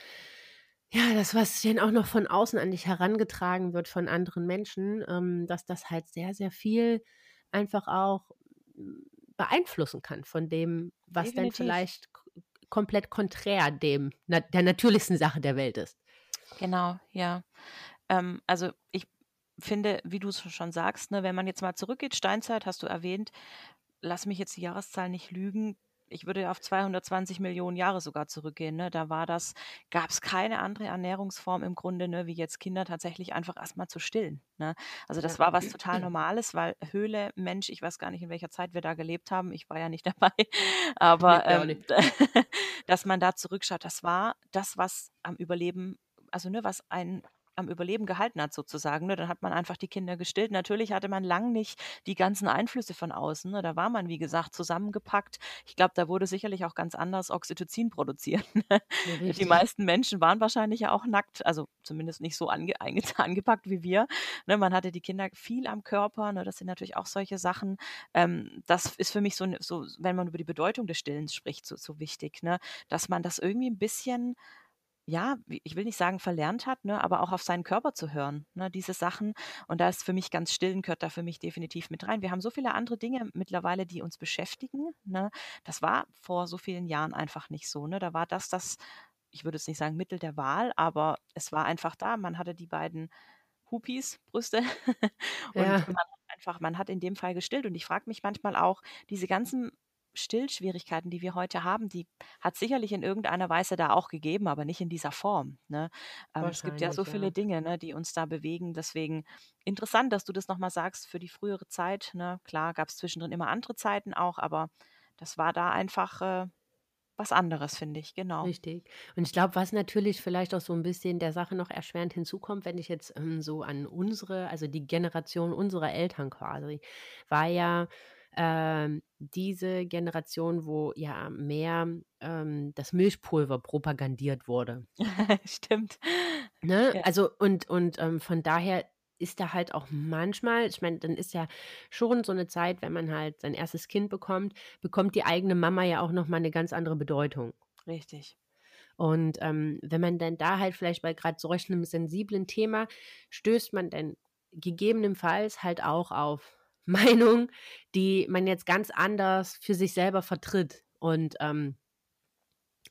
ja, das, was dann auch noch von außen an dich herangetragen wird von anderen Menschen, ähm, dass das halt sehr, sehr viel einfach auch mm, beeinflussen kann von dem, was dann Definitiv. vielleicht k- komplett konträr dem, der natürlichsten Sache der Welt ist. Genau, ja. Ähm, also ich finde, wie du es schon sagst, ne, wenn man jetzt mal zurückgeht, Steinzeit hast du erwähnt, lass mich jetzt die Jahreszahl nicht lügen. Ich würde auf 220 Millionen Jahre sogar zurückgehen. Ne? Da war das, gab es keine andere Ernährungsform im Grunde, ne, wie jetzt Kinder tatsächlich einfach erstmal zu stillen. Ne? Also das war was total Normales, weil Höhle, Mensch, ich weiß gar nicht, in welcher Zeit wir da gelebt haben. Ich war ja nicht dabei. Aber ähm, dass man da zurückschaut, das war das, was am Überleben, also ne, was ein am Überleben gehalten hat sozusagen. Ne? Dann hat man einfach die Kinder gestillt. Natürlich hatte man lang nicht die ganzen Einflüsse von außen. Ne? Da war man, wie gesagt, zusammengepackt. Ich glaube, da wurde sicherlich auch ganz anders Oxytocin produziert. Ne? Ja, die meisten Menschen waren wahrscheinlich ja auch nackt, also zumindest nicht so ange angepackt wie wir. Ne? Man hatte die Kinder viel am Körper. Ne? Das sind natürlich auch solche Sachen. Ähm, das ist für mich so, so, wenn man über die Bedeutung des Stillens spricht, so, so wichtig, ne? dass man das irgendwie ein bisschen ja, ich will nicht sagen verlernt hat, ne, aber auch auf seinen Körper zu hören, ne, diese Sachen. Und da ist für mich ganz stillen, gehört da für mich definitiv mit rein. Wir haben so viele andere Dinge mittlerweile, die uns beschäftigen. Ne. Das war vor so vielen Jahren einfach nicht so. Ne. Da war das das, ich würde jetzt nicht sagen Mittel der Wahl, aber es war einfach da. Man hatte die beiden Hupis, Brüste und ja. man hat einfach, man hat in dem Fall gestillt. Und ich frage mich manchmal auch, diese ganzen Stillschwierigkeiten, die wir heute haben, die hat sicherlich in irgendeiner Weise da auch gegeben, aber nicht in dieser Form. Ne? Ähm, es gibt ja so viele ja. Dinge, ne, die uns da bewegen. Deswegen interessant, dass du das nochmal sagst für die frühere Zeit. Ne? Klar gab es zwischendrin immer andere Zeiten auch, aber das war da einfach äh, was anderes, finde ich, genau. Richtig. Und ich glaube, was natürlich vielleicht auch so ein bisschen der Sache noch erschwerend hinzukommt, wenn ich jetzt ähm, so an unsere, also die Generation unserer Eltern quasi, war ja ähm, diese Generation, wo ja mehr ähm, das Milchpulver propagandiert wurde. Stimmt. Ne? Ja. Also und, und ähm, von daher ist da halt auch manchmal, ich meine, dann ist ja schon so eine Zeit, wenn man halt sein erstes Kind bekommt, bekommt die eigene Mama ja auch nochmal eine ganz andere Bedeutung. Richtig. Und ähm, wenn man dann da halt vielleicht bei gerade solch einem sensiblen Thema stößt man dann gegebenenfalls halt auch auf Meinung, die man jetzt ganz anders für sich selber vertritt. Und ähm,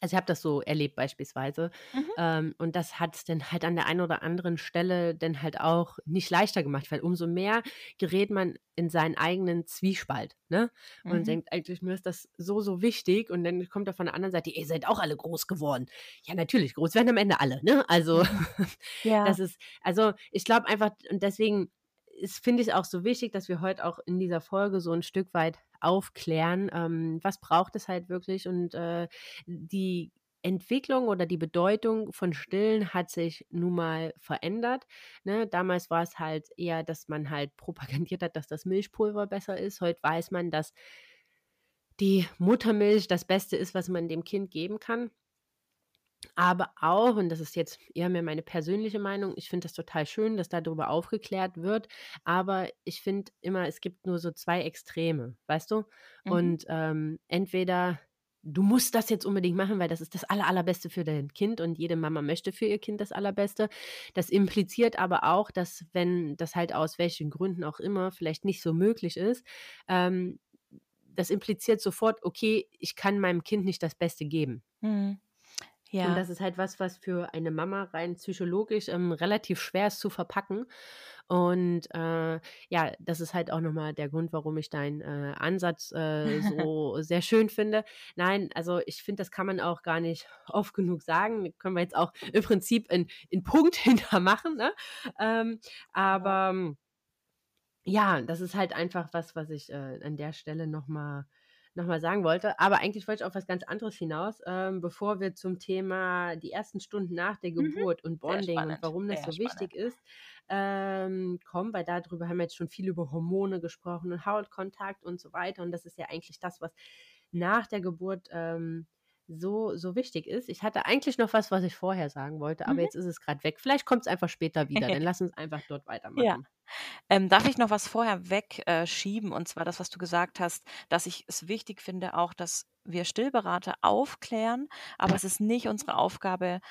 also ich habe das so erlebt beispielsweise. Mhm. Ähm, und das hat es dann halt an der einen oder anderen Stelle dann halt auch nicht leichter gemacht, weil umso mehr gerät man in seinen eigenen Zwiespalt. Ne? Und mhm. denkt, eigentlich mir ist das so, so wichtig. Und dann kommt er von der anderen Seite, ihr seid auch alle groß geworden. Ja, natürlich, groß werden am Ende alle. Ne? Also ja. das ist, also ich glaube einfach, und deswegen ist, finde ich, auch so wichtig, dass wir heute auch in dieser Folge so ein Stück weit aufklären, ähm, was braucht es halt wirklich und äh, die Entwicklung oder die Bedeutung von Stillen hat sich nun mal verändert. Ne? Damals war es halt eher, dass man halt propagandiert hat, dass das Milchpulver besser ist. Heute weiß man, dass die Muttermilch das Beste ist, was man dem Kind geben kann. Aber auch, und das ist jetzt eher mehr meine persönliche Meinung, ich finde das total schön, dass darüber aufgeklärt wird. Aber ich finde immer, es gibt nur so zwei Extreme, weißt du? Mhm. Und ähm, entweder du musst das jetzt unbedingt machen, weil das ist das Aller, Allerbeste für dein Kind und jede Mama möchte für ihr Kind das Allerbeste. Das impliziert aber auch, dass wenn das halt aus welchen Gründen auch immer vielleicht nicht so möglich ist, ähm, das impliziert sofort, okay, ich kann meinem Kind nicht das Beste geben. Mhm. Ja. Und das ist halt was, was für eine Mama rein psychologisch ähm, relativ schwer ist zu verpacken. Und äh, ja, das ist halt auch nochmal der Grund, warum ich deinen äh, Ansatz äh, so sehr schön finde. Nein, also ich finde, das kann man auch gar nicht oft genug sagen. Können wir jetzt auch im Prinzip in, in Punkt hintermachen. Ne? Ähm, aber ja, das ist halt einfach was, was ich äh, an der Stelle nochmal nochmal sagen wollte. Aber eigentlich wollte ich auf was ganz anderes hinaus, ähm, bevor wir zum Thema die ersten Stunden nach der mhm. Geburt mhm. und Bonding und warum das Sehr so spannend. wichtig ist, ähm, kommen, weil darüber haben wir jetzt schon viel über Hormone gesprochen und Hautkontakt und so weiter. Und das ist ja eigentlich das, was nach der Geburt ähm, so, so wichtig ist. Ich hatte eigentlich noch was, was ich vorher sagen wollte, aber mhm. jetzt ist es gerade weg. Vielleicht kommt es einfach später wieder. Dann lass uns einfach dort weitermachen. Ja. Ähm, darf ich noch was vorher wegschieben? Äh, und zwar das, was du gesagt hast, dass ich es wichtig finde, auch, dass wir Stillberater aufklären, aber es ist nicht unsere Aufgabe,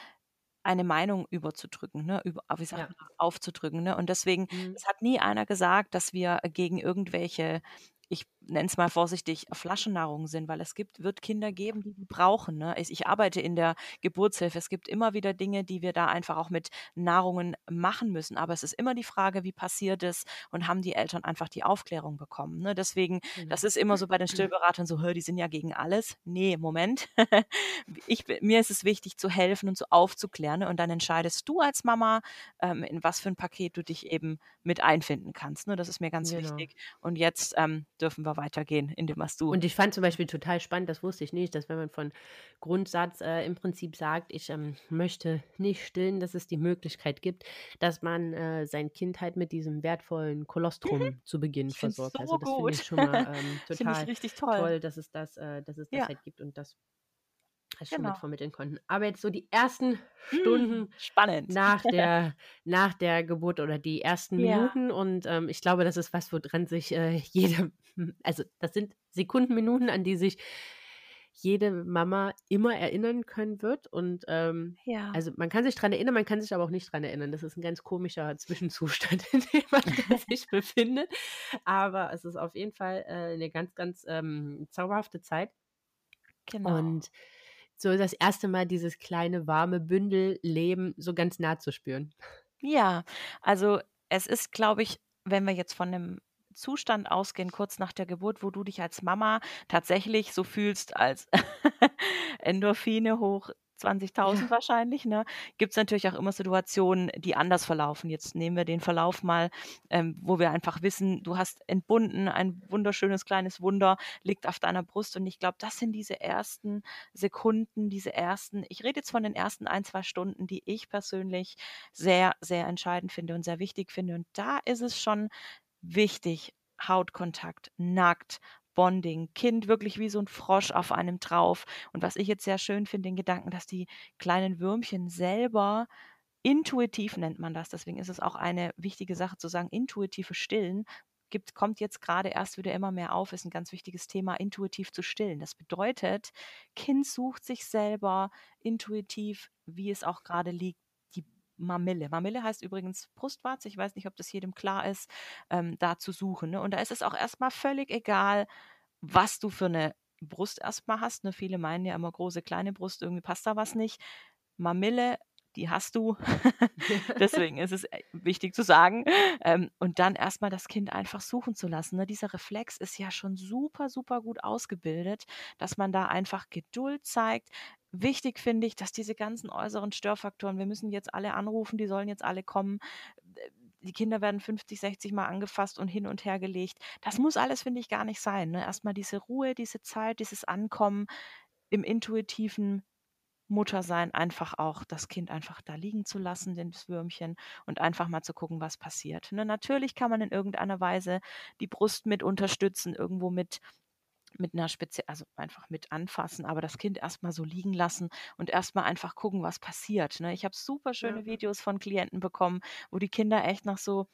eine Meinung überzudrücken, ne, über, wie sagt ja. aufzudrücken. Ne? Und deswegen, mhm. es hat nie einer gesagt, dass wir gegen irgendwelche ich nenne es mal vorsichtig, Flaschennahrung sind, weil es gibt, wird Kinder geben, die die brauchen. Ne? Ich, ich, arbeite in der Geburtshilfe. Es gibt immer wieder Dinge, die wir da einfach auch mit Nahrungen machen müssen. Aber es ist immer die Frage, wie passiert es und haben die Eltern einfach die Aufklärung bekommen. Ne? Deswegen, mhm. das ist immer so bei den Stillberatern so, die sind ja gegen alles. Nee, Moment. ich, mir ist es wichtig zu helfen und zu aufzuklären. Ne? Und dann entscheidest du als Mama, ähm, in was für ein Paket du dich eben mit einfinden kannst. Ne? Das ist mir ganz genau. wichtig. Und jetzt ähm, dürfen wir immer weitergehen in dem, was du. Und ich fand zum Beispiel total spannend, das wusste ich nicht, dass wenn man von Grundsatz äh, im Prinzip sagt, ich ähm, möchte nicht stillen, dass es die Möglichkeit gibt, dass man äh, sein Kind halt mit diesem wertvollen Kolostrum mhm. zu Beginn ich versorgt. So also das finde ich schon mal ähm, total richtig toll. toll, dass es das, äh, dass es das Ja. halt gibt und das das schon Genau. mit vermitteln konnten. Aber jetzt so die ersten Hm, Stunden spannend. nach der, nach der Geburt oder die ersten Ja. Minuten. Und ähm, ich glaube, das ist was, woran sich äh, jede, also das sind Sekunden, Minuten, an die sich jede Mama immer erinnern können wird. Und ähm, Ja. also man kann sich dran erinnern, man kann sich aber auch nicht dran erinnern. Das ist ein ganz komischer Zwischenzustand, in dem man sich befindet. Aber es ist auf jeden Fall äh, eine ganz, ganz ähm, zauberhafte Zeit. genau. Und so das erste Mal dieses kleine, warme Bündel Leben so ganz nah zu spüren. Ja, also es ist, glaube ich, wenn wir jetzt von einem Zustand ausgehen, kurz nach der Geburt, wo du dich als Mama tatsächlich so fühlst, als Endorphine hoch 20.000 Ja. wahrscheinlich, ne? Gibt es natürlich auch immer Situationen, die anders verlaufen. Jetzt nehmen wir den Verlauf mal, ähm, wo wir einfach wissen, du hast entbunden, ein wunderschönes kleines Wunder liegt auf deiner Brust. Und ich glaube, das sind diese ersten Sekunden, diese ersten, ich rede jetzt von den ersten ein, zwei Stunden, die ich persönlich sehr, sehr entscheidend finde und sehr wichtig finde. Und da ist es schon wichtig, Hautkontakt, nackt, Bonding, Kind wirklich wie so ein Frosch auf einem drauf. Und was ich jetzt sehr schön finde, den Gedanken, dass die kleinen Würmchen selber intuitiv nennt man das. Deswegen ist es auch eine wichtige Sache zu sagen, intuitive Stillen gibt, kommt jetzt gerade erst wieder immer mehr auf, ist ein ganz wichtiges Thema, intuitiv zu stillen. Das bedeutet, Kind sucht sich selber intuitiv, wie es auch gerade liegt, Mamille. Mamille heißt übrigens Brustwarze. Ich weiß nicht, ob das jedem klar ist, ähm, da zu suchen. Ne? Und da ist es auch erstmal völlig egal, was du für eine Brust erstmal hast. Ne? Viele meinen ja immer große, kleine Brust, irgendwie passt da was nicht. Mamille, die hast du. Deswegen ist es äh, wichtig zu sagen. Ähm, und dann erstmal das Kind einfach suchen zu lassen. Ne? Dieser Reflex ist ja schon super, super gut ausgebildet, dass man da einfach Geduld zeigt. Wichtig finde ich, dass diese ganzen äußeren Störfaktoren, wir müssen jetzt alle anrufen, die sollen jetzt alle kommen. Die Kinder werden 50, 60 Mal angefasst und hin und her gelegt. Das muss alles, finde ich, gar nicht sein. Ne? Erstmal diese Ruhe, diese Zeit, dieses Ankommen im intuitiven Muttersein, einfach auch das Kind einfach da liegen zu lassen, das Würmchen, und einfach mal zu gucken, was passiert. Ne? Natürlich kann man in irgendeiner Weise die Brust mit unterstützen, irgendwo mit mit einer Spezie also einfach mit anfassen, aber das Kind erstmal so liegen lassen und erstmal einfach gucken, was passiert. Ne? Ich habe super schöne Ja. Videos von Klienten bekommen, wo die Kinder echt nach so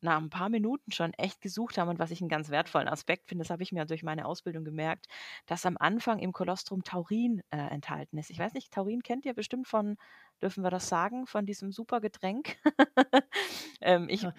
nach ein paar Minuten schon echt gesucht haben und was ich einen ganz wertvollen Aspekt finde, das habe ich mir durch meine Ausbildung gemerkt, dass am Anfang im Kolostrum Taurin äh, enthalten ist. Ich weiß nicht, Taurin kennt ihr bestimmt von, dürfen wir das sagen, von diesem super Getränk. ähm, ich, Ja.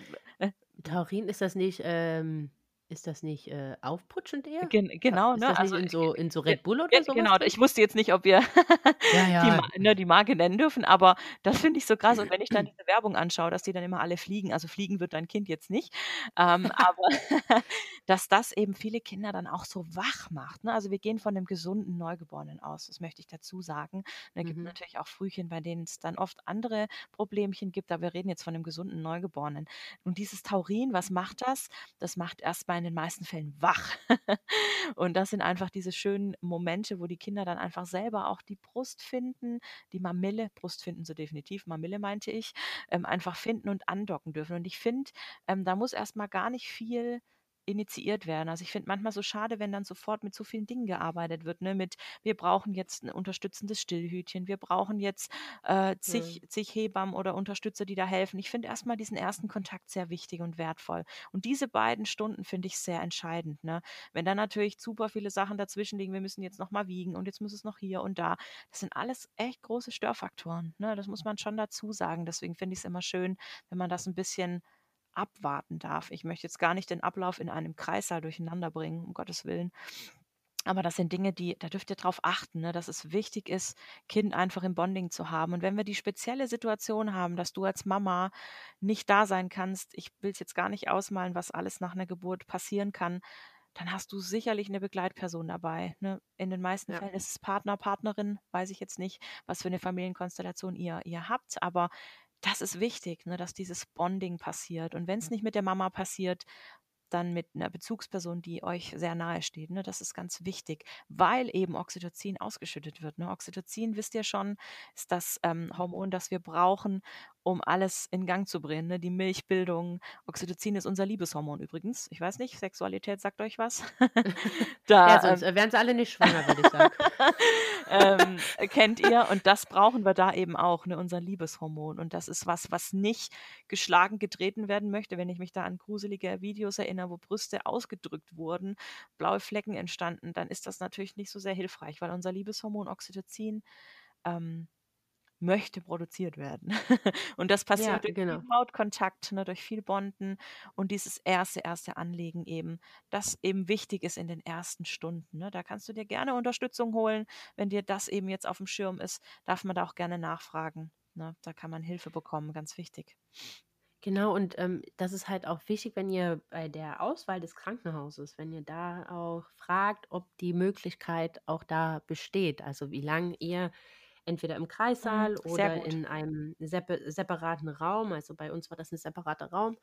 Taurin ist das nicht, ähm, ist das nicht äh, aufputschend eher? gen, genau, Ist ne? das Also in so, in so Red Bull oder sowas genau, ich wusste jetzt nicht, ob wir Ja, die, ja. Ma- ne, die Marke nennen dürfen, aber das finde ich so krass. Und wenn ich dann diese Werbung anschaue, dass die dann immer alle fliegen, also fliegen wird dein Kind jetzt nicht, ähm, aber dass das eben viele Kinder dann auch so wach macht. Ne? Also wir gehen von einem gesunden Neugeborenen aus, das möchte ich dazu sagen. Da gibt Mhm. natürlich auch Frühchen, bei denen es dann oft andere Problemchen gibt, aber wir reden jetzt von einem gesunden Neugeborenen. Und dieses Taurin, was macht das? Das macht erstmal in den meisten Fällen wach. Und das sind einfach diese schönen Momente, wo die Kinder dann einfach selber auch die Brust finden, die Mamille, Brust finden sie definitiv, Mamille meinte ich, ähm, einfach finden und andocken dürfen. Und ich finde, ähm, da muss erstmal gar nicht viel initiiert werden. Also ich finde manchmal so schade, wenn dann sofort mit so vielen Dingen gearbeitet wird, ne? Mit wir brauchen jetzt ein unterstützendes Stillhütchen, wir brauchen jetzt äh, zig, Mhm. zig Hebammen oder Unterstützer, die da helfen. Ich finde erstmal diesen ersten Kontakt sehr wichtig und wertvoll. Und diese beiden Stunden finde ich sehr entscheidend. Ne? Wenn dann natürlich super viele Sachen dazwischen liegen, wir müssen jetzt noch mal wiegen und jetzt muss es noch hier und da. Das sind alles echt große Störfaktoren. Ne? Das muss man schon dazu sagen. Deswegen finde ich es immer schön, wenn man das ein bisschen abwarten darf. Ich möchte jetzt gar nicht den Ablauf in einem Kreissaal durcheinander bringen, um Gottes Willen. Aber das sind Dinge, die, da dürft ihr drauf achten, ne, dass es wichtig ist, Kind einfach im Bonding zu haben. Und wenn wir die spezielle Situation haben, dass du als Mama nicht da sein kannst, ich will es jetzt gar nicht ausmalen, was alles nach einer Geburt passieren kann, dann hast du sicherlich eine Begleitperson dabei. Ne? In den meisten Ja. Fällen ist es Partner, Partnerin, weiß ich jetzt nicht, was für eine Familienkonstellation ihr, ihr habt, aber das ist wichtig, ne, dass dieses Bonding passiert. Und wenn es nicht mit der Mama passiert, dann mit einer Bezugsperson, die euch sehr nahe steht. Ne? Das ist ganz wichtig, weil eben Oxytocin ausgeschüttet wird. Ne? Oxytocin, wisst ihr schon, ist das ähm, Hormon, das wir brauchen, um alles in Gang zu bringen. Ne? Die Milchbildung. Oxytocin ist unser Liebeshormon übrigens. Ich weiß nicht, Sexualität sagt euch was. da, ja, sonst ähm, wären sie alle nicht schwanger, würde ich sagen. ähm, kennt ihr? Und das brauchen wir da eben auch, ne? unser Liebeshormon. Und das ist was, was nicht geschlagen, getreten werden möchte. Wenn ich mich da an gruselige Videos erinnere, wo Brüste ausgedrückt wurden, blaue Flecken entstanden, dann ist das natürlich nicht so sehr hilfreich, weil unser Liebeshormon Oxytocin ähm, möchte produziert werden. und das passiert ja, durch genau. viel Hautkontakt, ne, durch viel Bonden und dieses erste, erste Anlegen eben, das eben wichtig ist in den ersten Stunden. Ne. Da kannst du dir gerne Unterstützung holen. Wenn dir das eben jetzt auf dem Schirm ist, darf man da auch gerne nachfragen. Ne. Da kann man Hilfe bekommen, ganz wichtig. Genau, und ähm, das ist halt auch wichtig, wenn ihr bei der Auswahl des Krankenhauses, wenn ihr da auch fragt, ob die Möglichkeit auch da besteht, also wie lange ihr entweder im Kreissaal mhm, oder in einem separaten Raum. Also bei uns war das ein separater Raum,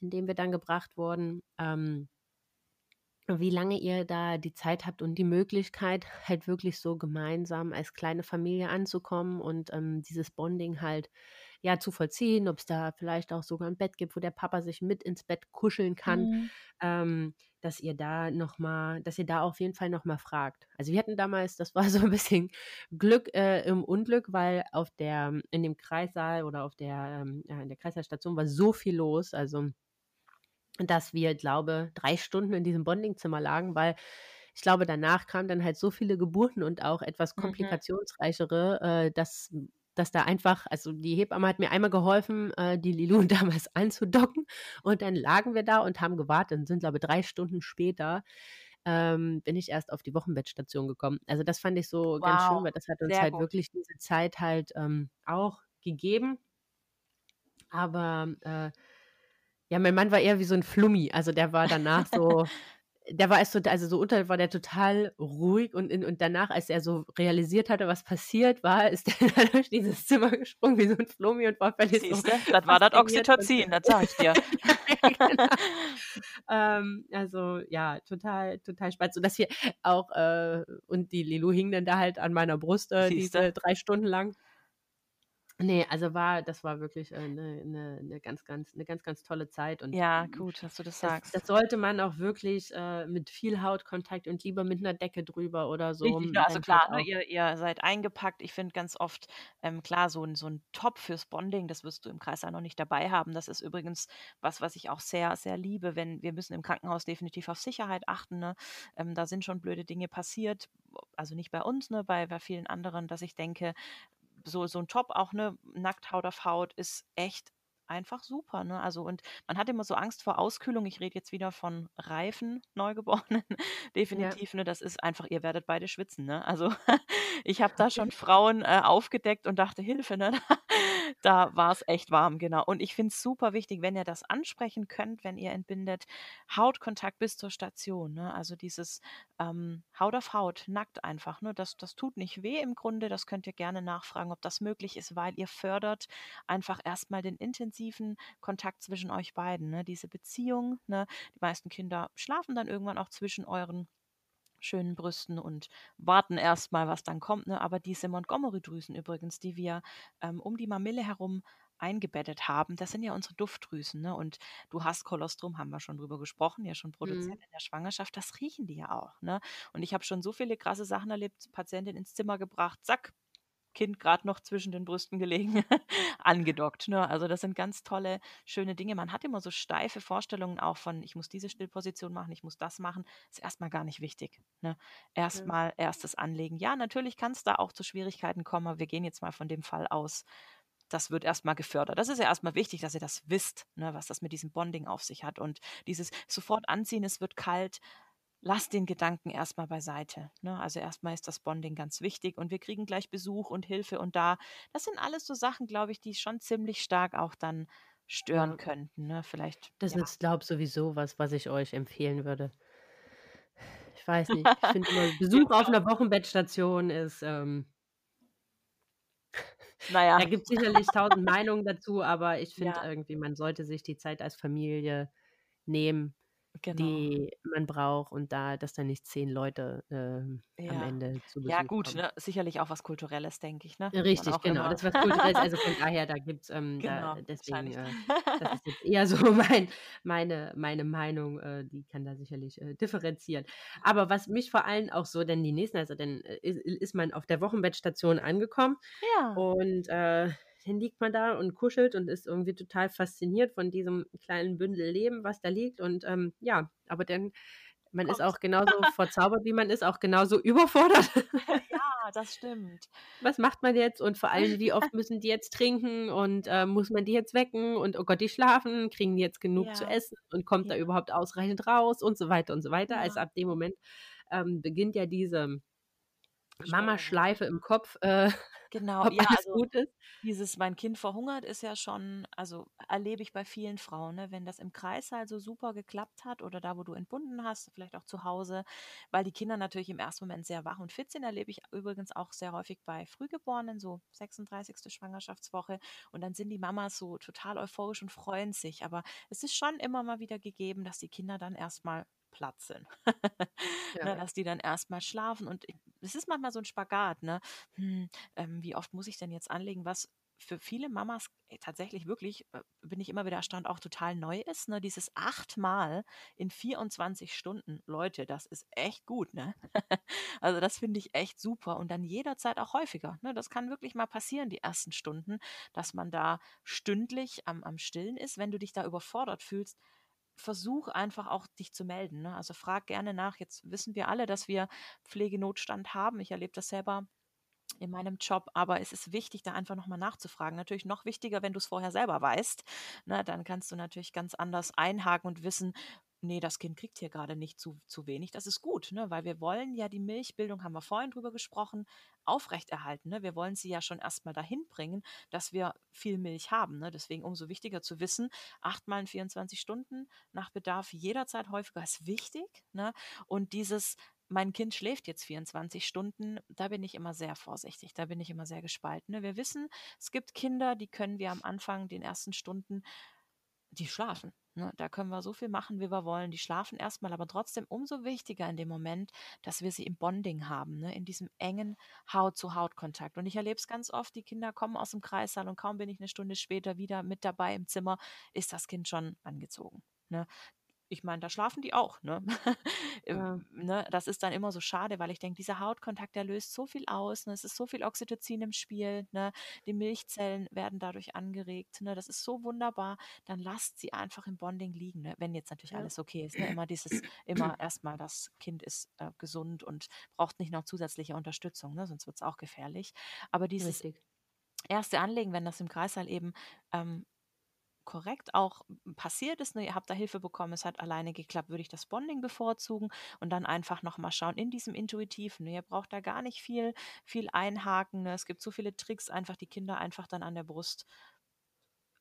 in dem wir dann gebracht wurden. Ähm, wie lange ihr da die Zeit habt und die Möglichkeit, halt wirklich so gemeinsam als kleine Familie anzukommen und ähm, dieses Bonding halt ja zu vollziehen, ob es da vielleicht auch sogar ein Bett gibt, wo der Papa sich mit ins Bett kuscheln kann, mhm. ähm, dass ihr da noch mal, dass ihr da auf jeden Fall noch mal fragt. Also wir hatten damals, das war so ein bisschen Glück äh, im Unglück, weil auf der in dem Kreissaal oder auf der ähm, ja, in der Kreissaalstation war so viel los, also dass wir, glaube, drei Stunden in diesem Bondingzimmer lagen, weil ich glaube, danach kamen dann halt so viele Geburten und auch etwas mhm. komplikationsreichere, mhm. äh, dass dass da einfach, also die Hebamme hat mir einmal geholfen, äh, die Lilu damals anzudocken und dann lagen wir da und haben gewartet und sind, glaube ich, drei Stunden später ähm, bin ich erst auf die Wochenbettstation gekommen. Also das fand ich so wow. ganz schön, weil das hat uns halt gut. wirklich diese Zeit halt ähm, auch gegeben. Aber äh, ja, mein Mann war eher wie so ein Flummi. Also der war danach so, der war erst so, also so unter war der total ruhig und, in, und danach, als er so realisiert hatte, was passiert war, ist er durch dieses Zimmer gesprungen wie so ein Flummi und war völlig Siehste, so. Das war das Oxytocin, das sag ich dir. genau. ähm, also ja, total, total spannend. So dass wir auch, äh, und die Lilu hing dann da halt an meiner Brust äh, diese drei Stunden lang. Nee, also war das war wirklich, eine äh, 'ne 'ne 'ne ganz, ganz 'ne ganz, ganz tolle Zeit und, Ja, ähm, gut, dass du das das das sollte man auch wirklich, äh, mit viel Hautkontakt und lieber mit einer Decke drüber oder so, Richtig, ja, also klar, ne, ihr ihr seid eingepackt. Ich finde ganz oft, ähm, klar, so ein so 'n Top fürs Bonding, das wirst du im Kreißsaal noch nicht dabei haben. Das ist übrigens was, was ich auch sehr, sehr liebe, wenn wir müssen im Krankenhaus definitiv auf Sicherheit achten, ne? Ähm, da sind schon blöde Dinge passiert, also nicht bei uns, ne, bei bei vielen anderen, dass ich denke so, so ein Top auch, ne, nackt Haut auf Haut ist echt einfach super, ne? Also und man hat immer so Angst vor Auskühlung. Ich rede jetzt wieder von reifen Neugeborenen. Definitiv, ja. ne? Das ist einfach, ihr werdet beide schwitzen, ne? Also ich habe da schon Frauen äh, aufgedeckt und dachte, Hilfe, ne? da war es echt warm, genau. Und ich finde es super wichtig, wenn ihr das ansprechen könnt, wenn ihr entbindet, Hautkontakt bis zur Station. Ne? Also dieses ähm, Haut auf Haut, nackt einfach. Ne? Das, das tut nicht weh im Grunde. Das könnt ihr gerne nachfragen, ob das möglich ist, weil ihr fördert einfach erstmal den intensiven Kontakt zwischen euch beiden. Ne? Diese Beziehung. Ne? Die meisten Kinder schlafen dann irgendwann auch zwischen euren schönen Brüsten und warten erstmal, was dann kommt. Ne? Aber diese Montgomery-Drüsen übrigens, die wir ähm, um die Mamille herum eingebettet haben, das sind ja unsere Duftdrüsen. Ne? Und du hast Kolostrum, haben wir schon drüber gesprochen, ja schon produziert mhm. in der Schwangerschaft, das riechen die ja auch. Ne? Und ich habe schon so viele krasse Sachen erlebt, Patientin ins Zimmer gebracht, zack, Kind gerade noch zwischen den Brüsten gelegen, angedockt. Ne? Also das sind ganz tolle, schöne Dinge. Man hat immer so steife Vorstellungen auch von, ich muss diese Stillposition machen, ich muss das machen. Ist erstmal gar nicht wichtig. Ne? Erstmal ja. erstes Anlegen. Ja, natürlich kann es da auch zu Schwierigkeiten kommen, aber wir gehen jetzt mal von dem Fall aus. Das wird erstmal gefördert. Das ist ja erstmal wichtig, dass ihr das wisst, ne, was das mit diesem Bonding auf sich hat. Und dieses sofort anziehen, es wird kalt, lass den Gedanken erstmal beiseite. Ne? Also erstmal ist das Bonding ganz wichtig und wir kriegen gleich Besuch und Hilfe und da. Das sind alles so Sachen, glaube ich, die schon ziemlich stark auch dann stören könnten. Ne? Vielleicht. Das ja. ist, glaube ich, sowieso was, was ich euch empfehlen würde. Ich weiß nicht. Ich finde immer, Besuch auf einer Wochenbettstation ist. Ähm, naja. Da gibt es sicherlich tausend Meinungen dazu, aber ich finde ja. irgendwie, man sollte sich die Zeit als Familie nehmen genau. die man braucht und da, dass da nicht zehn Leute äh, ja. am Ende zu Besuch Ja, gut, ne? sicherlich auch was Kulturelles, denke ich. Ne? Richtig, genau. Immer. Das ist was Kulturelles. Also von daher, da gibt es, ähm, genau, da, deswegen, äh, das ist jetzt eher so mein, meine, meine Meinung, äh, die kann da sicherlich äh, differenzieren. Aber was mich vor allem auch so, denn die nächsten, also dann äh, ist, ist man auf der Wochenbettstation angekommen. Ja. Und äh, liegt man da und kuschelt und ist irgendwie total fasziniert von diesem kleinen Bündel Leben, was da liegt. Und ähm, ja, aber dann, man Kommt. ist auch genauso verzaubert, wie man ist, auch genauso überfordert. Ja, das stimmt. Was macht man jetzt? Und vor allem, wie oft müssen die jetzt trinken und äh, muss man die jetzt wecken? Und oh Gott, die schlafen, kriegen die jetzt genug ja. zu essen und kommt ja. da überhaupt ausreichend raus und so weiter und so weiter. Ja. Also ab dem Moment ähm, beginnt ja diese Mama-Schleife im Kopf. Äh, Genau, ob ja, alles also gut ist. dieses mein Kind verhungert ist ja schon, also erlebe ich bei vielen Frauen, ne? wenn das im Kreis halt so super geklappt hat oder da, wo du entbunden hast, vielleicht auch zu Hause, weil die Kinder natürlich im ersten Moment sehr wach und fit sind, erlebe ich übrigens auch sehr häufig bei Frühgeborenen, so 36. Schwangerschaftswoche und dann sind die Mamas so total euphorisch und freuen sich, aber es ist schon immer mal wieder gegeben, dass die Kinder dann erstmal platt sind. Ne, ja. dass die dann erstmal schlafen. Und es ist manchmal so ein Spagat, ne? Hm, ähm, wie oft muss ich denn jetzt anlegen, was für viele Mamas äh, tatsächlich wirklich, äh, bin ich immer wieder erstaunt, auch total neu ist. Ne? Dieses achtmal in 24 Stunden. Leute, das ist echt gut. Ne? also das finde ich echt super. Und dann jederzeit auch häufiger. Ne? Das kann wirklich mal passieren, die ersten Stunden, dass man da stündlich am, am Stillen ist. Wenn du dich da überfordert fühlst, versuch einfach auch dich zu melden. Ne? Also frag gerne nach. Jetzt wissen wir alle, dass wir Pflegenotstand haben. Ich erlebe das selber in meinem Job, aber es ist wichtig, da einfach nochmal nachzufragen. Natürlich noch wichtiger, wenn du es vorher selber weißt. Ne? Dann kannst du natürlich ganz anders einhaken und wissen, nee, das Kind kriegt hier gerade nicht zu, zu wenig. Das ist gut, ne? weil wir wollen ja die Milchbildung, haben wir vorhin drüber gesprochen, aufrechterhalten. Ne? Wir wollen sie ja schon erstmal dahin bringen, dass wir viel Milch haben. Ne? Deswegen umso wichtiger zu wissen, achtmal in 24 Stunden nach Bedarf jederzeit häufiger ist wichtig. Ne? Und dieses mein Kind schläft jetzt 24 Stunden, da bin ich immer sehr vorsichtig, da bin ich immer sehr gespalten. Ne? Wir wissen, es gibt Kinder, die können wir am Anfang, den ersten Stunden, die schlafen. Ne, da können wir so viel machen, wie wir wollen. Die schlafen erstmal, aber trotzdem umso wichtiger in dem Moment, dass wir sie im Bonding haben, ne, in diesem engen Haut-zu-Haut-Kontakt. Und ich erlebe es ganz oft, die Kinder kommen aus dem Kreissaal und kaum bin ich eine Stunde später wieder mit dabei im Zimmer, ist das Kind schon angezogen. Ne? Ich meine, da schlafen die auch, ne? Ja. ne? Das ist dann immer so schade, weil ich denke, dieser Hautkontakt, der löst so viel aus, ne? es ist so viel Oxytocin im Spiel, ne? die Milchzellen werden dadurch angeregt, ne? das ist so wunderbar, dann lasst sie einfach im Bonding liegen, ne? wenn jetzt natürlich ja. alles okay ist. Ne? Immer dieses, immer erstmal, das Kind ist äh, gesund und braucht nicht noch zusätzliche Unterstützung, ne? sonst wird es auch gefährlich. Aber dieses Richtig. erste Anlegen, wenn das im Kreißsaal eben ähm, korrekt auch passiert ist, ne, ihr habt da Hilfe bekommen, es hat alleine geklappt, würde ich das Bonding bevorzugen und dann einfach nochmal schauen in diesem Intuitiven. Ne, ihr braucht da gar nicht viel, viel einhaken. Ne, es gibt so viele Tricks, einfach die Kinder einfach dann an der Brust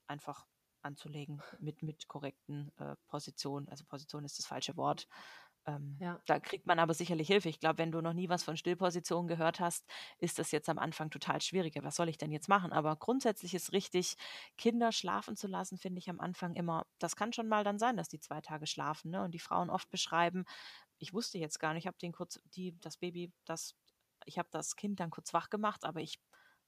einfach anzulegen mit, mit korrekten äh, Positionen. Also Position ist das falsche Wort. Ähm, ja. Da kriegt man aber sicherlich Hilfe. Ich glaube, wenn du noch nie was von Stillpositionen gehört hast, ist das jetzt am Anfang total schwieriger. Was soll ich denn jetzt machen? Aber grundsätzlich ist richtig, Kinder schlafen zu lassen, finde ich am Anfang immer, das kann schon mal dann sein, dass die zwei Tage schlafen. Ne? Und die Frauen oft beschreiben, ich wusste jetzt gar nicht, ich habe den kurz, die, das Baby, das, ich habe das Kind dann kurz wach gemacht, aber ich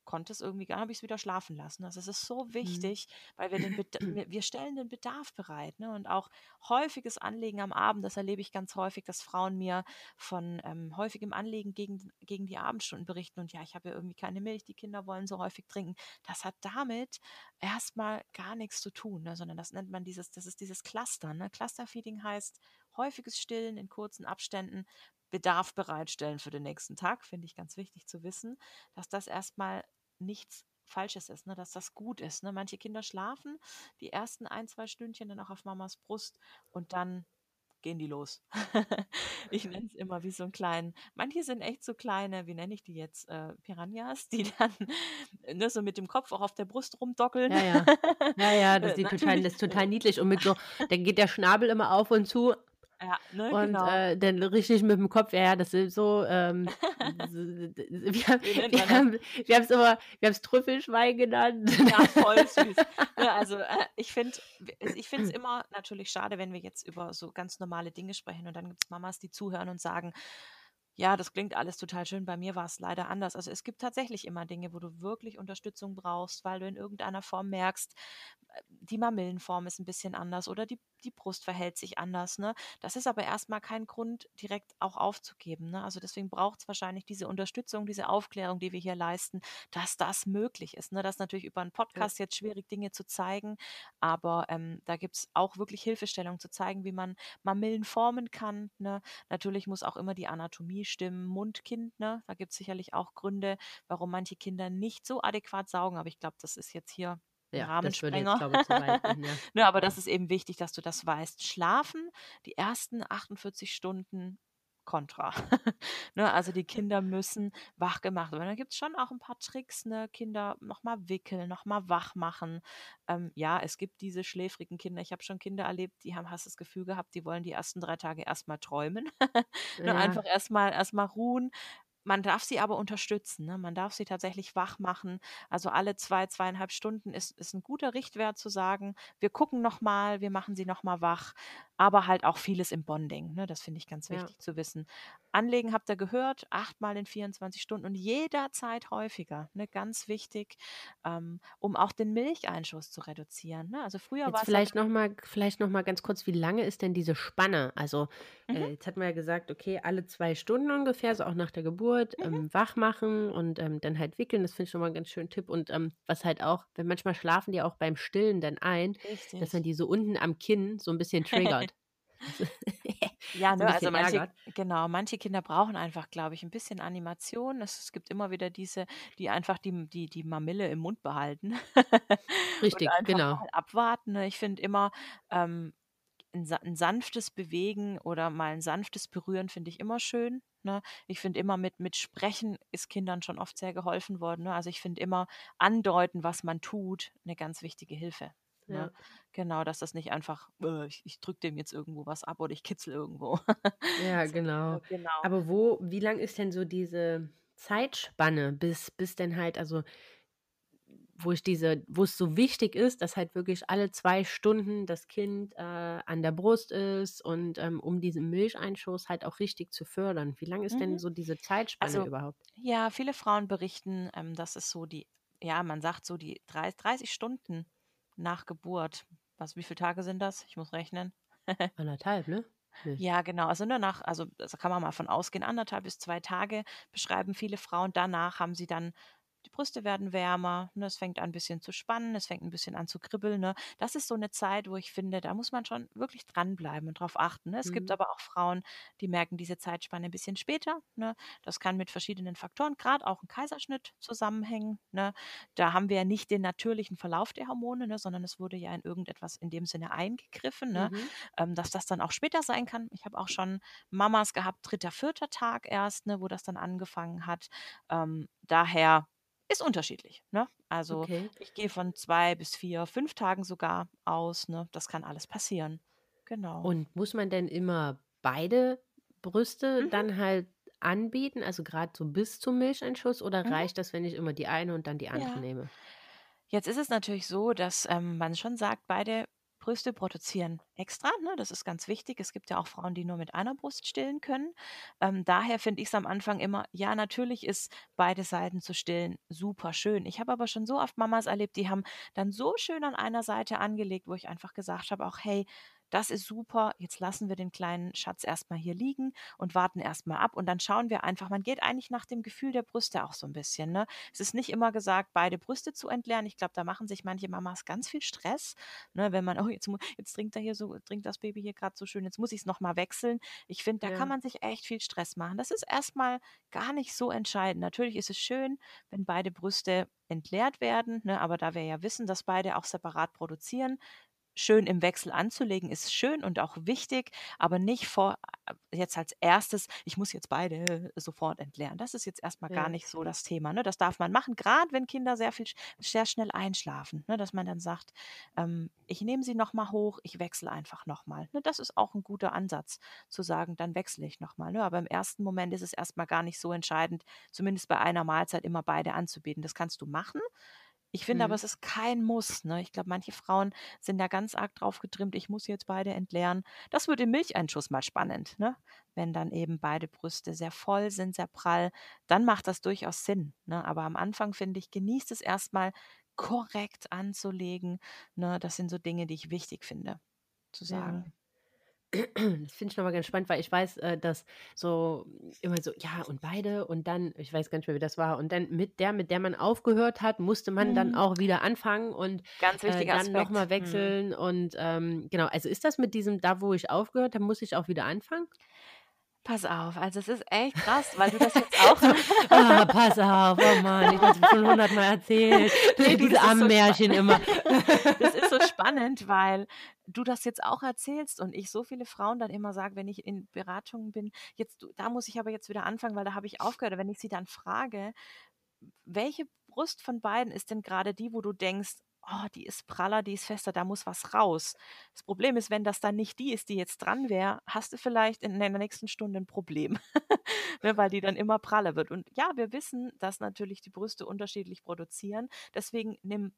konnte es irgendwie gar, habe ich es wieder schlafen lassen. Also es ist so mhm. wichtig, mhm. weil wir den wir stellen den Bedarf bereit, ne? Und auch häufiges Anlegen am Abend, das erlebe ich ganz häufig, dass Frauen mir von ähm, häufigem Anlegen gegen, gegen die Abendstunden berichten und ja, ich habe ja irgendwie keine Milch, die Kinder wollen so häufig trinken. Das hat damit erstmal gar nichts zu tun, ne? sondern das nennt man dieses, das ist dieses Cluster. Ne? Clusterfeeding heißt häufiges Stillen in kurzen Abständen, Bedarf bereitstellen für den nächsten Tag, finde ich ganz wichtig zu wissen, dass das erstmal nichts Falsches ist, ne? dass das gut ist. Ne? Manche Kinder schlafen die ersten ein, zwei Stündchen dann auch auf Mamas Brust und dann gehen die los. ich nenne es immer wie so ein kleinen, manche sind echt so kleine, wie nenne ich die jetzt, äh, Piranhas, die dann ne, so mit dem Kopf auch auf der Brust rumdockeln. Ja, ja, ja, ja das, äh, total, das ist total niedlich und mit so, dann geht der Schnabel immer auf und zu Ja, ne, und genau. äh, dann richtig mit dem Kopf, ja, das ist so, ähm, wir, wir, haben, wir haben es immer, wir haben es Trüffelschwein genannt. Ja, voll süß. ja, also äh, ich finde ich finde es immer natürlich schade, wenn wir jetzt über so ganz normale Dinge sprechen und dann gibt es Mamas, die zuhören und sagen, ja, das klingt alles total schön. Bei mir war es leider anders. Also es gibt tatsächlich immer Dinge, wo du wirklich Unterstützung brauchst, weil du in irgendeiner Form merkst, äh, die Mamillenform ist ein bisschen anders oder die die Brust verhält sich anders. Ne? Das ist aber erstmal kein Grund, direkt auch aufzugeben. Ne? Also deswegen braucht es wahrscheinlich diese Unterstützung, diese Aufklärung, die wir hier leisten, dass das möglich ist. Ne? Das ist natürlich über einen Podcast ja. jetzt schwierig, Dinge zu zeigen, aber ähm, da gibt es auch wirklich Hilfestellung zu zeigen, wie man Mamillen formen kann. Ne? Natürlich muss auch immer die Anatomie stimmen, Mund-Kind. Ne? Da gibt es sicherlich auch Gründe, warum manche Kinder nicht so adäquat saugen, aber ich glaube, das ist jetzt hier ja, Rahmensprenger. Das würde jetzt, glaube ich, zu weit gehen, ja. ne, aber das ist eben wichtig, dass du das weißt. Schlafen die ersten 48 Stunden kontra. ne, also die Kinder müssen wach gemacht werden. Da gibt es schon auch ein paar Tricks, ne? Kinder nochmal wickeln, nochmal wach machen. Ähm, ja, es gibt diese schläfrigen Kinder. Ich habe schon Kinder erlebt, die haben hast das Gefühl gehabt, die wollen die ersten drei Tage erstmal träumen. ne, ja. Einfach erstmal erstmal ruhen. Man darf sie aber unterstützen. Ne? Man darf sie tatsächlich wach machen. Also alle zwei, zweieinhalb Stunden ist, ist ein guter Richtwert zu sagen, wir gucken nochmal, wir machen sie nochmal wach aber halt auch vieles im Bonding. Ne? Das finde ich ganz wichtig ja. zu wissen. Anlegen habt ihr gehört, achtmal in 24 Stunden und jederzeit häufiger. Ne? Ganz wichtig, ähm, um auch den Milcheinschuss zu reduzieren. Ne? Also früher war es. Vielleicht nochmal noch mal ganz kurz, wie lange ist denn diese Spanne? Also, mhm. äh, jetzt hatten wir ja gesagt, okay, alle zwei Stunden ungefähr, so auch nach der Geburt, mhm. ähm, wach machen und ähm, dann halt wickeln. Das finde ich schon mal einen ganz schönen Tipp. Und ähm, was halt auch, wenn manchmal schlafen die auch beim Stillen dann ein, Richtig. dass man die so unten am Kinn so ein bisschen triggert. ja, ne, also manche, genau, manche Kinder brauchen einfach, glaube ich, ein bisschen Animation. Es, es, gibt immer wieder diese, die einfach die, die, die Mamille im Mund behalten. Richtig, genau. abwarten. Ne? Ich finde immer, ähm, ein, ein, sanftes Bewegen oder mal ein sanftes Berühren finde ich immer schön. Ne? Ich finde immer mit, mit Sprechen ist Kindern schon oft sehr geholfen worden. Ne? Also ich finde immer andeuten, was man tut, eine ganz wichtige Hilfe. Ne? Ja. Genau, dass das nicht einfach, äh, ich, ich drücke dem jetzt irgendwo was ab oder ich kitzel irgendwo. ja, genau. genau. Aber wo, wie lang ist denn so diese Zeitspanne, bis, bis denn halt, also wo ich diese, wo es so wichtig ist, dass halt wirklich alle zwei Stunden das Kind äh, an der Brust ist und ähm, um diesen Milcheinschuss halt auch richtig zu fördern. Wie lang ist mhm. denn so diese Zeitspanne also, überhaupt? Ja, viele Frauen berichten, ähm, dass es so die, ja, man sagt so die 30, 30 Stunden nach Geburt. Was, wie viele Tage sind das? Ich muss rechnen. Anderthalb, ne? Ja, genau. Also nur nach, also da kann man mal von ausgehen, anderthalb bis zwei Tage beschreiben viele Frauen. Danach haben sie dann die Brüste werden wärmer, ne, es fängt an ein bisschen zu spannen, es fängt ein bisschen an zu kribbeln. Ne. Das ist so eine Zeit, wo ich finde, da muss man schon wirklich dranbleiben und drauf achten. Ne. Es mhm. gibt aber auch Frauen, die merken diese Zeitspanne ein bisschen später. Ne. Das kann mit verschiedenen Faktoren, gerade auch ein Kaiserschnitt zusammenhängen. Ne. Da haben wir ja nicht den natürlichen Verlauf der Hormone, ne, sondern es wurde ja in irgendetwas in dem Sinne eingegriffen, ne, mhm. ähm, dass das dann auch später sein kann. Ich habe auch schon Mamas gehabt, dritter, vierter Tag erst, ne, wo das dann angefangen hat. Ähm, daher ist unterschiedlich. Ne? Also okay. ich gehe von zwei bis vier, fünf Tagen sogar aus. Ne? Das kann alles passieren. Genau. Und muss man denn immer beide Brüste mhm. dann halt anbieten, also gerade so bis zum Milcheinschuss, oder mhm. reicht das, wenn ich immer die eine und dann die andere ja. nehme? Jetzt ist es natürlich so, dass ähm, man schon sagt, beide Brüste produzieren extra. Ne? Das ist ganz wichtig. Es gibt ja auch Frauen, die nur mit einer Brust stillen können. Ähm, daher finde ich es am Anfang immer, ja, natürlich ist beide Seiten zu stillen super schön. Ich habe aber schon so oft Mamas erlebt, die haben dann so schön an einer Seite angelegt, wo ich einfach gesagt habe, auch hey, das ist super, jetzt lassen wir den kleinen Schatz erstmal hier liegen und warten erstmal ab und dann schauen wir einfach, man geht eigentlich nach dem Gefühl der Brüste auch so ein bisschen. Ne? Es ist nicht immer gesagt, beide Brüste zu entleeren. Ich glaube, da machen sich manche Mamas ganz viel Stress, ne? wenn man, oh, jetzt, jetzt trinkt er hier so, trinkt das Baby hier gerade so schön, jetzt muss ich es nochmal wechseln. Ich finde, da ja. kann man sich echt viel Stress machen. Das ist erstmal gar nicht so entscheidend. Natürlich ist es schön, wenn beide Brüste entleert werden, ne? aber da wir ja wissen, dass beide auch separat produzieren, schön im Wechsel anzulegen, ist schön und auch wichtig, aber nicht vor äh, jetzt als erstes, ich muss jetzt beide sofort entleeren. Das ist jetzt erstmal gar nicht so das Thema. Ne? Das darf man machen, gerade wenn Kinder sehr viel sehr schnell einschlafen, ne? dass man dann sagt, ähm, ich nehme sie nochmal hoch, ich wechsle einfach nochmal. Ne? Das ist auch ein guter Ansatz, zu sagen, dann wechsle ich nochmal. Ne? Aber im ersten Moment ist es erstmal gar nicht so entscheidend, zumindest bei einer Mahlzeit immer beide anzubieten. Das kannst du machen. Ich finde aber, Mhm. es ist kein Muss, ne? Ich glaube, manche Frauen sind da ganz arg drauf getrimmt, ich muss jetzt beide entleeren. Das wird im Milcheinschuss mal spannend, ne? Wenn dann eben beide Brüste sehr voll sind, sehr prall, dann macht das durchaus Sinn, ne? Aber am Anfang finde ich, genießt es erstmal korrekt anzulegen, ne? Das sind so Dinge, die ich wichtig finde, zu Ja. Das finde ich nochmal ganz spannend, weil ich weiß, äh, dass so immer so, ja, und beide und dann, ich weiß gar nicht mehr, wie das war, und dann mit der, mit der man aufgehört hat, musste man dann Mhm. auch wieder anfangen und Ganz äh, dann nochmal Mhm. wechseln. Und ähm, genau, also ist das mit diesem, da wo ich aufgehört habe, muss ich auch wieder anfangen? Pass auf, also es ist echt krass, weil du das jetzt auch So, ah, pass auf, oh Mann, ich habe es schon hundertmal erzählt. Ne, du, Diese armen so Märchen immer. Das ist so spannend, weil du das jetzt auch erzählst und ich so viele Frauen dann immer sage, wenn ich in Beratungen bin, jetzt, da muss ich aber jetzt wieder anfangen, weil da habe ich aufgehört. Wenn ich sie dann frage, welche Brust von beiden ist denn gerade die, wo du denkst, oh, die ist praller, die ist fester, da muss was raus. Das Problem ist, wenn das dann nicht die ist, die jetzt dran wäre, hast du vielleicht in der nächsten Stunde ein Problem, ne, weil die dann immer praller wird. Und ja, wir wissen, dass natürlich die Brüste unterschiedlich produzieren. Deswegen nimm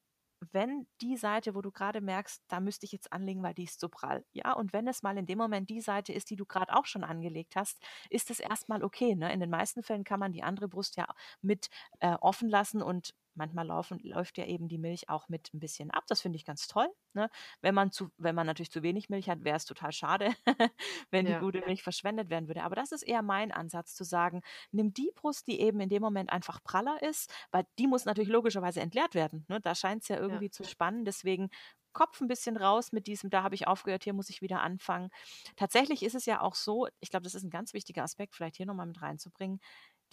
wenn die Seite, wo du gerade merkst, da müsste ich jetzt anlegen, weil die ist so prall. Ja, und wenn es mal in dem Moment die Seite ist, die du gerade auch schon angelegt hast, ist es erstmal okay. Ne? In den meisten Fällen kann man die andere Brust ja mit äh, offen lassen und manchmal laufen, läuft ja eben die Milch auch mit ein bisschen ab. Das finde ich ganz toll. Ne? Wenn, man zu, wenn man natürlich zu wenig Milch hat, wäre es total schade, wenn die Ja. gute Milch verschwendet werden würde. Aber das ist eher mein Ansatz zu sagen, nimm die Brust, die eben in dem Moment einfach praller ist, weil die muss natürlich logischerweise entleert werden. Ne? Da scheint es ja Ja. irgendwie zu spannen. Deswegen Kopf ein bisschen raus mit diesem, da habe ich aufgehört, hier muss ich wieder anfangen. Tatsächlich ist es ja auch so, ich glaube, das ist ein ganz wichtiger Aspekt, vielleicht hier nochmal mit reinzubringen.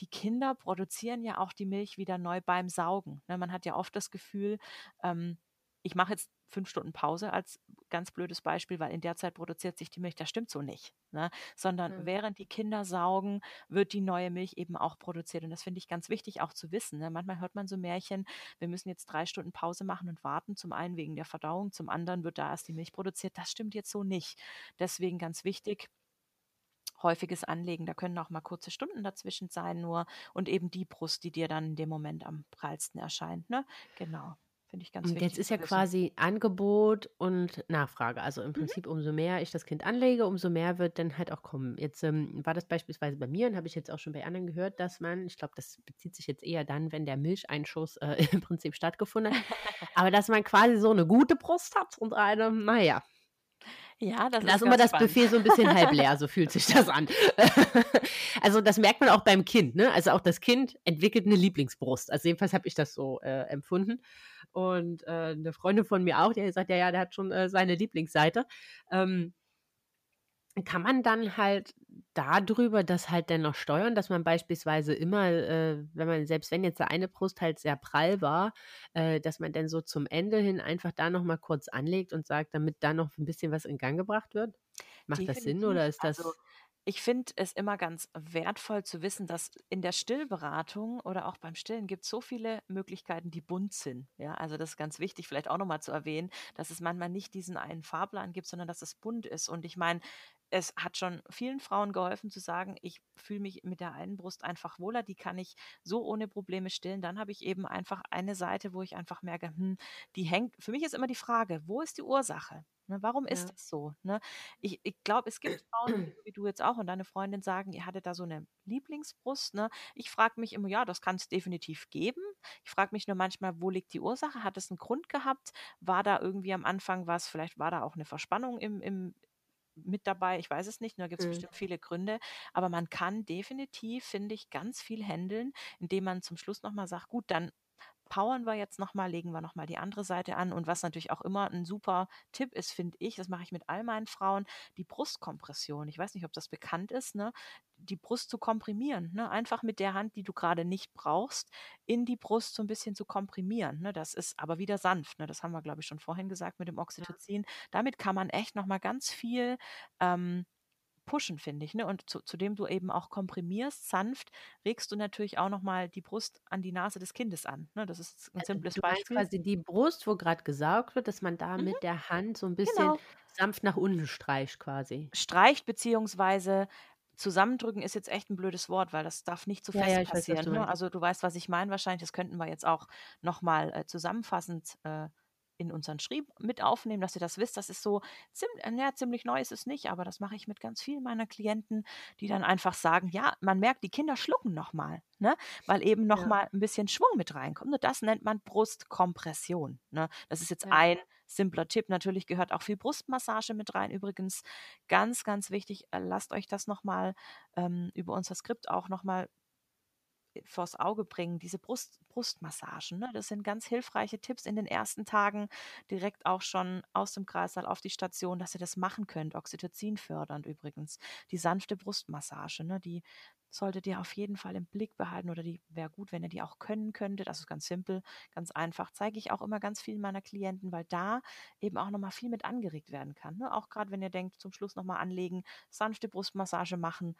Die Kinder produzieren ja auch die Milch wieder neu beim Saugen. Ne? Man hat ja oft das Gefühl, ähm, ich mache jetzt fünf Stunden Pause als ganz blödes Beispiel, weil in der Zeit produziert sich die Milch. Das stimmt so nicht. Ne? Sondern Mhm. während die Kinder saugen, wird die neue Milch eben auch produziert. Und das finde ich ganz wichtig auch zu wissen. Ne? Manchmal hört man so Märchen, wir müssen jetzt drei Stunden Pause machen und warten. Zum einen wegen der Verdauung, zum anderen wird da erst die Milch produziert. Das stimmt jetzt so nicht. Deswegen ganz wichtig, häufiges Anlegen. Da können auch mal kurze Stunden dazwischen sein nur und eben die Brust, die dir dann in dem Moment am prallsten erscheint. Ne? Genau. Finde ich ganz Und wichtig. jetzt ist ja quasi Angebot und Nachfrage. Also im Mhm. Prinzip, umso mehr ich das Kind anlege, umso mehr wird dann halt auch kommen. Jetzt ähm, war das beispielsweise bei mir und habe ich jetzt auch schon bei anderen gehört, dass man, ich glaube, das bezieht sich jetzt eher dann, wenn der Milcheinschuss äh, im Prinzip stattgefunden hat, aber dass man quasi so eine gute Brust hat und eine, naja, Ja, das da ist immer das spannend. Buffet so ein bisschen halb leer, so fühlt sich das an. also das merkt man auch beim Kind, ne? Also auch das Kind entwickelt eine Lieblingsbrust. Also jedenfalls habe ich das so äh, empfunden. Und äh, eine Freundin von mir auch, die gesagt, ja, ja, der hat schon äh, seine Lieblingsseite. Ähm, kann man dann halt darüber das halt dann noch steuern, dass man beispielsweise immer, äh, wenn man, selbst wenn jetzt der eine Brust halt sehr prall war, äh, dass man dann so zum Ende hin einfach da nochmal kurz anlegt und sagt, damit da noch ein bisschen was in Gang gebracht wird? Macht das Sinn oder Definitiv. ist das. Also ich finde es immer ganz wertvoll zu wissen, dass in der Stillberatung oder auch beim Stillen gibt es so viele Möglichkeiten, die bunt sind. Ja, also das ist ganz wichtig, vielleicht auch nochmal zu erwähnen, dass es manchmal nicht diesen einen Fahrplan gibt, sondern dass es bunt ist. Und ich meine, es hat schon vielen Frauen geholfen zu sagen, ich fühle mich mit der einen Brust einfach wohler, die kann ich so ohne Probleme stillen. Dann habe ich eben einfach eine Seite, wo ich einfach merke, hm, die hängt. Für mich ist immer die Frage, wo ist die Ursache? Ne, warum ist Ja. das so? Ne? Ich, ich glaube, es gibt Frauen, wie, wie du jetzt auch und deine Freundin sagen, ihr hattet da so eine Lieblingsbrust. Ne? Ich frage mich immer, ja, das kann es definitiv geben. Ich frage mich nur manchmal, wo liegt die Ursache? Hat es einen Grund gehabt? War da irgendwie am Anfang was? Vielleicht war da auch eine Verspannung im, im, mit dabei, ich weiß es nicht, da gibt es Mhm. bestimmt viele Gründe, aber man kann definitiv, finde ich, ganz viel handeln, indem man zum Schluss nochmal sagt, gut, dann powern wir jetzt nochmal, legen wir nochmal die andere Seite an. Und was natürlich auch immer ein super Tipp ist, finde ich, das mache ich mit all meinen Frauen, die Brustkompression. Ich weiß nicht, ob das bekannt ist, ne? die Brust zu komprimieren. Ne? Einfach mit der Hand, die du gerade nicht brauchst, in die Brust so ein bisschen zu komprimieren. Ne? Das ist aber wieder sanft. Ne? Das haben wir, glaube ich, schon vorhin gesagt mit dem Oxytocin. Ja. Damit kann man echt nochmal ganz viel ähm, pushen, finde ich. Ne? Und zu, zudem du eben auch komprimierst, sanft, regst du natürlich auch nochmal die Brust an die Nase des Kindes an. Ne? Das ist ein also simples du Beispiel. quasi die Brust, wo gerade gesaugt wird, dass man da mhm. mit der Hand so ein bisschen genau. sanft nach unten streicht quasi. Streicht beziehungsweise zusammendrücken ist jetzt echt ein blödes Wort, weil das darf nicht zu so fest ja, passieren. Weiß, ne? Also du weißt, was ich meine wahrscheinlich. Das könnten wir jetzt auch nochmal äh, zusammenfassend äh, in unseren Schrieb mit aufnehmen, dass ihr das wisst. Das ist so ziemlich, äh, ja, ziemlich neu ist es nicht, aber das mache ich mit ganz vielen meiner Klienten, die dann einfach sagen, ja, man merkt, die Kinder schlucken nochmal, ne? weil eben nochmal ja. ein bisschen Schwung mit reinkommt. Und das nennt man Brustkompression. Ne? Das ist jetzt ja. ein simpler Tipp. Natürlich gehört auch viel Brustmassage mit rein. Übrigens ganz, ganz wichtig, äh, lasst euch das nochmal ähm, über unser Skript auch nochmal vors Auge bringen, diese Brust, Brustmassagen. Ne? Das sind ganz hilfreiche Tipps in den ersten Tagen, direkt auch schon aus dem Kreißsaal auf die Station, dass ihr das machen könnt. Oxytocin fördernd übrigens. Die sanfte Brustmassage, ne? die solltet ihr auf jeden Fall im Blick behalten oder die wäre gut, wenn ihr die auch können könntet. Das ist ganz simpel, ganz einfach. Zeige ich auch immer ganz vielen meiner Klienten, weil da eben auch nochmal viel mit angeregt werden kann. Ne? Auch gerade wenn ihr denkt, zum Schluss nochmal anlegen, sanfte Brustmassage machen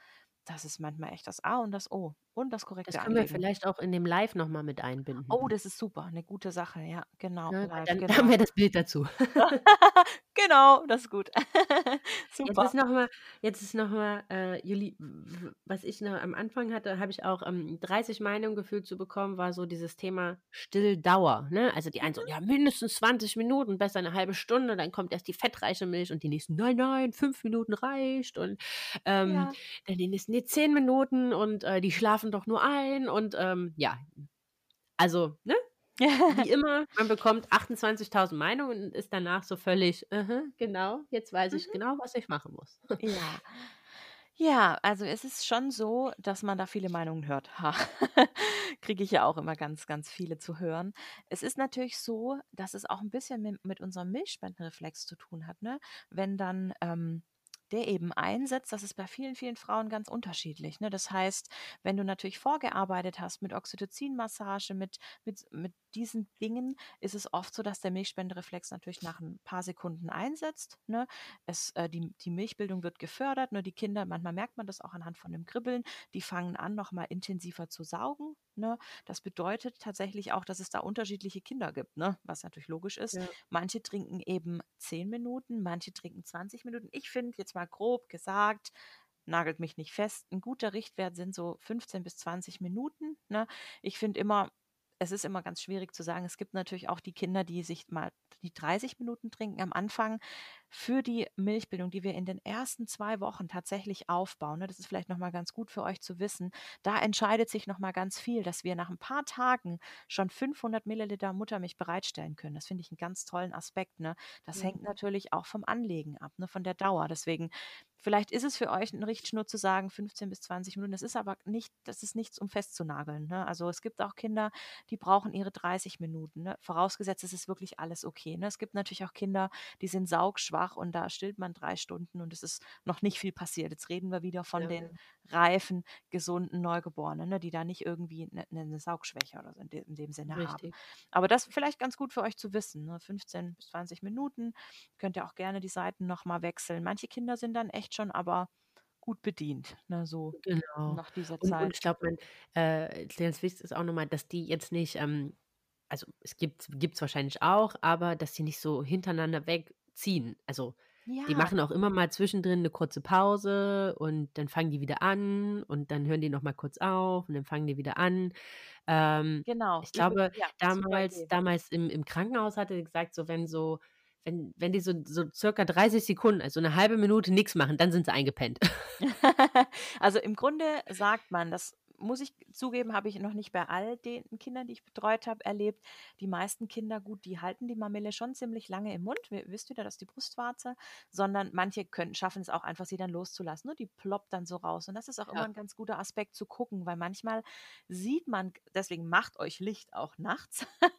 das ist manchmal echt das A und das O und das korrekte Das können wir vielleicht auch in dem Live noch mal mit einbinden. Oh, das ist super, eine gute Sache, ja, genau, Ja, live, dann haben wir das Bild dazu. Genau, das ist gut. Jetzt ist noch mal jetzt ist noch mal, äh, Juli, was ich noch am Anfang hatte, habe ich auch, ähm, 30 Meinungen gefühlt zu bekommen, war so dieses Thema Stilldauer, ne? Also die einen so: mhm. „Ja, mindestens 20 Minuten, besser eine halbe Stunde, dann kommt erst die fettreiche Milch“ und die nächsten: „Nein, nein, 5 Minuten reicht“ und, ähm, Ja. dann die nächsten: „Ne, 10 Minuten und, äh, die schlafen doch nur ein“ und, ähm, ja. Also, ne? Wie immer, man bekommt 28.000 Meinungen und ist danach so völlig, uh genau, jetzt weiß ich mhm. genau, was ich machen muss. Ja. Ja, also es ist schon so, dass man da viele Meinungen hört. Kriege ich ja auch immer ganz, ganz viele zu hören. Es ist natürlich so, dass es auch ein bisschen mit, mit unserem Milchspendenreflex zu tun hat, ne? Wenn dann ähm, der eben einsetzt, das ist bei vielen, vielen Frauen ganz unterschiedlich. Ne? Das heißt, wenn du natürlich vorgearbeitet hast mit Oxytocinmassage, mit, mit, mit diesen Dingen, ist es oft so, dass der Milchspendereflex natürlich nach ein paar Sekunden einsetzt. Ne? Es, äh, die, die Milchbildung wird gefördert, nur die Kinder, manchmal merkt man das auch anhand von dem Kribbeln, die fangen an, nochmal intensiver zu saugen. Ne? Das bedeutet tatsächlich auch, dass es da unterschiedliche Kinder gibt, ne? was natürlich logisch ist. Ja. Manche trinken eben 10 Minuten, manche trinken 20 Minuten. Ich finde jetzt mal grob gesagt, nagelt mich nicht fest, ein guter Richtwert sind so 15 bis 20 Minuten. Ne? Ich finde immer, es ist immer ganz schwierig zu sagen. Es gibt natürlich auch die Kinder, die sich mal die 30 Minuten trinken am Anfang für die Milchbildung, die wir in den ersten zwei Wochen tatsächlich aufbauen. Ne, das ist vielleicht nochmal ganz gut für euch zu wissen. Da entscheidet sich nochmal ganz viel, dass wir nach ein paar Tagen schon 500 Milliliter Muttermilch bereitstellen können. Das finde ich einen ganz tollen Aspekt. Ne? Das mhm. hängt natürlich auch vom Anlegen ab, ne? von der Dauer. Deswegen Vielleicht ist es für euch ein Richtschnur zu sagen, 15 bis 20 Minuten. Das ist aber nicht, das ist nichts, um festzunageln. Ne? Also es gibt auch Kinder, die brauchen ihre 30 Minuten. Ne? Vorausgesetzt, es ist wirklich alles okay. Ne? Es gibt natürlich auch Kinder, die sind saugschwach und da stillt man drei Stunden und es ist noch nicht viel passiert. Jetzt reden wir wieder von ja. den reifen, gesunden Neugeborenen, ne? die da nicht irgendwie eine, eine Saugschwäche oder so in, de, in dem Sinne Richtig. haben. Aber das vielleicht ganz gut für euch zu wissen. Ne? 15 bis 20 Minuten. Könnt ihr auch gerne die Seiten nochmal wechseln. Manche Kinder sind dann echt schon aber gut bedient, ne, so genau. nach dieser Zeit. Und, und ich glaube, äh, ganz wichtig ist auch nochmal, dass die jetzt nicht, ähm, also es gibt es wahrscheinlich auch, aber dass die nicht so hintereinander wegziehen. Also ja. die machen auch immer mal zwischendrin eine kurze Pause und dann fangen die wieder an und dann hören die nochmal kurz auf und dann fangen die wieder an. Ähm, genau. Ich glaube, ja, damals, damals im, im Krankenhaus hatte gesagt, so wenn so wenn, wenn die so, so circa 30 Sekunden, also eine halbe Minute nichts machen, dann sind sie eingepennt. also im Grunde sagt man, dass muss ich zugeben, habe ich noch nicht bei all den Kindern, die ich betreut habe, erlebt. Die meisten Kinder, gut, die halten die Mamille schon ziemlich lange im Mund. Wir wisst wieder, das ist die Brustwarze, sondern manche können, schaffen es auch einfach, sie dann loszulassen. Ne? Die ploppt dann so raus. Und das ist auch ja. immer ein ganz guter Aspekt zu gucken, weil manchmal sieht man, deswegen macht euch Licht auch nachts,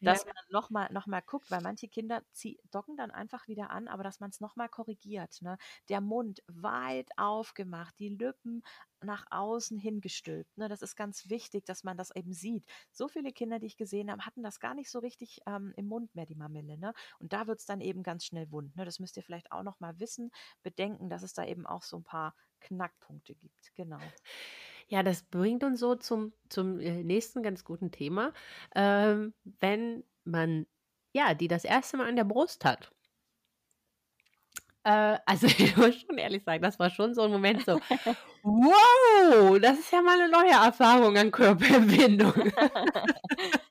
dass ja. man nochmal noch mal guckt, weil manche Kinder zieh, docken dann einfach wieder an, aber dass man es nochmal korrigiert. Ne? Der Mund weit aufgemacht, die Lippen nach außen hingestülpt. Ne? Das ist ganz wichtig, dass man das eben sieht. So viele Kinder, die ich gesehen habe, hatten das gar nicht so richtig ähm, im Mund mehr, die Mamille. Ne? Und da wird es dann eben ganz schnell wund. Ne? Das müsst ihr vielleicht auch noch mal wissen, bedenken, dass es da eben auch so ein paar Knackpunkte gibt. Genau. Ja, das bringt uns so zum, zum äh, nächsten ganz guten Thema. Ähm, wenn man, ja, die das erste Mal an der Brust hat. Äh, also ich muss schon ehrlich sagen, das war schon so ein Moment so, wow, das ist ja mal eine neue Erfahrung an Körperempfindung.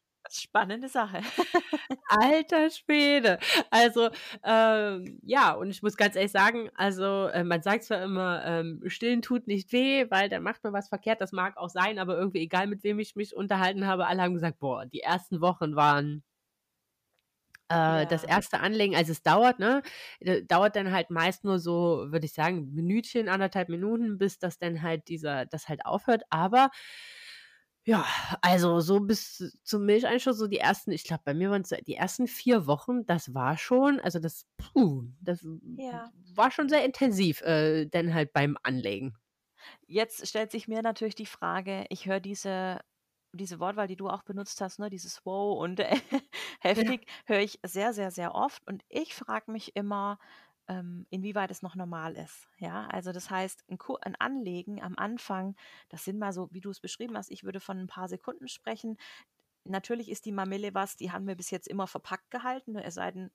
Spannende Sache. Alter Schwede. Also, ähm, ja, und ich muss ganz ehrlich sagen, also äh, man sagt zwar immer, ähm, stillen tut nicht weh, weil dann macht man was verkehrt, das mag auch sein, aber irgendwie egal, mit wem ich mich unterhalten habe, alle haben gesagt, boah, die ersten Wochen waren äh, ja. das erste Anlegen, also es dauert, ne, dauert dann halt meist nur so, würde ich sagen, Minütchen, anderthalb Minuten, bis das dann halt dieser, das halt aufhört. Aber ja, also so bis zum Milcheinschuss, so die ersten, ich glaube, bei mir waren es die ersten vier Wochen, das war schon, also das, puh, das ja. war schon sehr intensiv, äh, dann halt beim Anlegen. Jetzt stellt sich mir natürlich die Frage, ich höre diese diese Wortwahl, die du auch benutzt hast, ne, dieses Wow und äh, heftig, ja. höre ich sehr, sehr, sehr oft. Und ich frage mich immer, ähm, inwieweit es noch normal ist. Ja, also das heißt, ein, ein, Anlegen am Anfang, das sind mal so, wie du es beschrieben hast, ich würde von ein paar Sekunden sprechen. Natürlich ist die Mamille was, die haben wir bis jetzt immer verpackt gehalten, ne, es sei denn,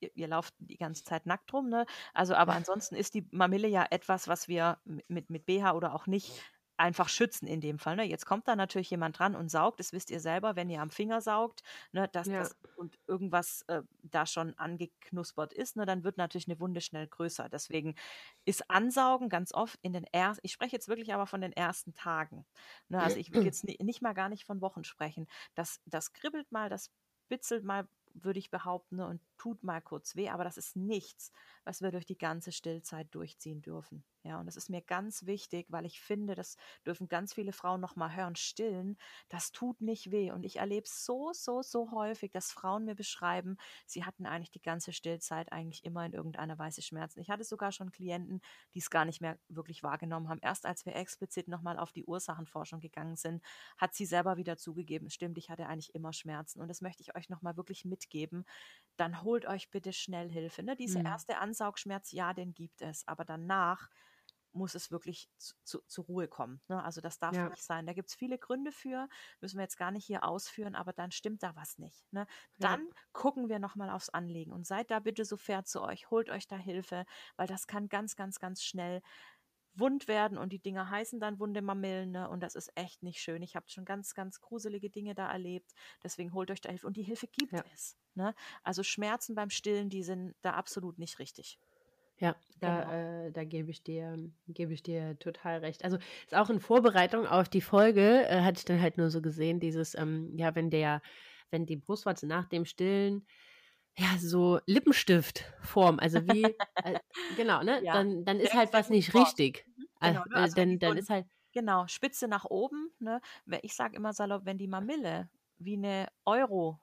ihr, ihr lauft die ganze Zeit nackt rum, ne? Also, aber ansonsten ist die Mamille ja etwas, was wir mit, mit BH oder auch nicht einfach schützen in dem Fall. Ne? Jetzt kommt da natürlich jemand dran und saugt, das wisst ihr selber, wenn ihr am Finger saugt, ne, dass ja. das und irgendwas äh, da schon angeknuspert ist, ne, dann wird natürlich eine Wunde schnell größer. Deswegen ist Ansaugen ganz oft in den ersten, ich spreche jetzt wirklich aber von den ersten Tagen. Ne? Also ich will jetzt nicht, nicht mal gar nicht von Wochen sprechen. Das, das kribbelt mal, das bitzelt mal würde ich behaupten, ne, und tut mal kurz weh, aber das ist nichts, was wir durch die ganze Stillzeit durchziehen dürfen. Ja, und das ist mir ganz wichtig, weil ich finde, das dürfen ganz viele Frauen noch mal hören, stillen, das tut nicht weh. Und ich erlebe so, so, so häufig, dass Frauen mir beschreiben, sie hatten eigentlich die ganze Stillzeit eigentlich immer in irgendeiner Weise Schmerzen. Ich hatte sogar schon Klienten, die es gar nicht mehr wirklich wahrgenommen haben. Erst als wir explizit noch mal auf die Ursachenforschung gegangen sind, hat sie selber wieder zugegeben, stimmt, ich hatte eigentlich immer Schmerzen. Und das möchte ich euch noch mal wirklich mitgeben. Dann holt euch bitte schnell Hilfe. Ne? Diese mhm. erste Ansaugschmerz, ja, den gibt es. Aber danach muss es wirklich zu, zu, zur Ruhe kommen. Ne? Also das darf ja. nicht sein. Da gibt es viele Gründe für, müssen wir jetzt gar nicht hier ausführen, aber dann stimmt da was nicht. Ne? Dann ja. gucken wir nochmal aufs Anlegen und seid da bitte so fair zu euch, holt euch da Hilfe, weil das kann ganz, ganz, ganz schnell wund werden und die Dinger heißen dann wunde Mamillen ne? und das ist echt nicht schön. Ich habe schon ganz, ganz gruselige Dinge da erlebt. Deswegen holt euch da Hilfe und die Hilfe gibt ja. es. Ne? Also Schmerzen beim Stillen, die sind da absolut nicht richtig. Ja, da, genau. äh, da gebe ich dir, gebe ich dir total recht. Also ist auch in Vorbereitung auf die Folge, äh, hatte ich dann halt nur so gesehen, dieses, ähm, ja, wenn der, wenn die Brustwarze nach dem Stillen ja, so Lippenstiftform, also wie, äh, genau, ne? Ja. Dann, dann ist halt was nicht richtig. Mhm, genau, ne? also, dann, dann ist halt. Genau, Spitze nach oben, ne? Ich sage immer salopp, wenn die Mamille wie eine Euro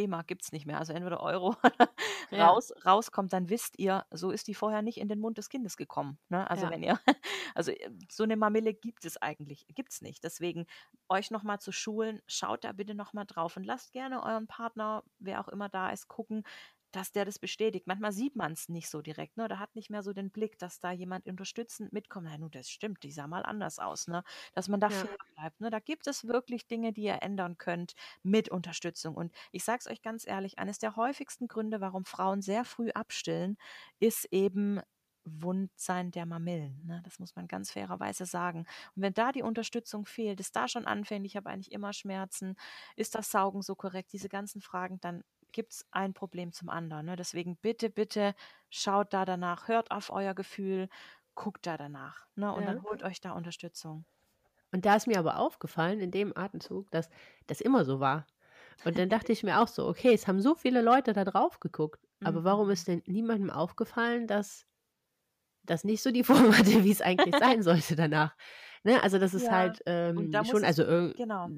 D-Mark gibt es nicht mehr, also entweder Euro ja. raus, rauskommt, dann wisst ihr, so ist die vorher nicht in den Mund des Kindes gekommen. Ne? Also ja. wenn ihr, also äh, so eine Mamille gibt es eigentlich, gibt es nicht. Deswegen euch nochmal zu schulen, schaut da bitte nochmal drauf und lasst gerne euren Partner, wer auch immer da ist, gucken, dass der das bestätigt. Manchmal sieht man es nicht so direkt, ne? Da hat nicht mehr so den Blick, dass da jemand unterstützend mitkommt. Na, nun, das stimmt, die sah mal anders aus, ne? Dass man da ja. fair bleibt. Ne? Da gibt es wirklich Dinge, die ihr ändern könnt mit Unterstützung. Und ich sage es euch ganz ehrlich, eines der häufigsten Gründe, warum Frauen sehr früh abstillen, ist eben Wundsein der Mamillen. Ne? Das muss man ganz fairerweise sagen. Und wenn da die Unterstützung fehlt, ist da schon anfällig, ich habe eigentlich immer Schmerzen, ist das Saugen so korrekt, diese ganzen Fragen, dann gibt es ein Problem zum anderen. Ne? Deswegen bitte, bitte schaut da danach, hört auf euer Gefühl, guckt da danach ne? und ja. dann holt euch da Unterstützung. Und da ist mir aber aufgefallen in dem Atemzug, dass das immer so war. Und dann dachte ich mir auch so, okay, es haben so viele Leute da drauf geguckt, aber warum Mhm. ist denn niemandem aufgefallen, dass das nicht so die Form hatte, wie es eigentlich sein sollte danach? Ne? Also das ist Ja, halt ähm, schon, also irg- genau.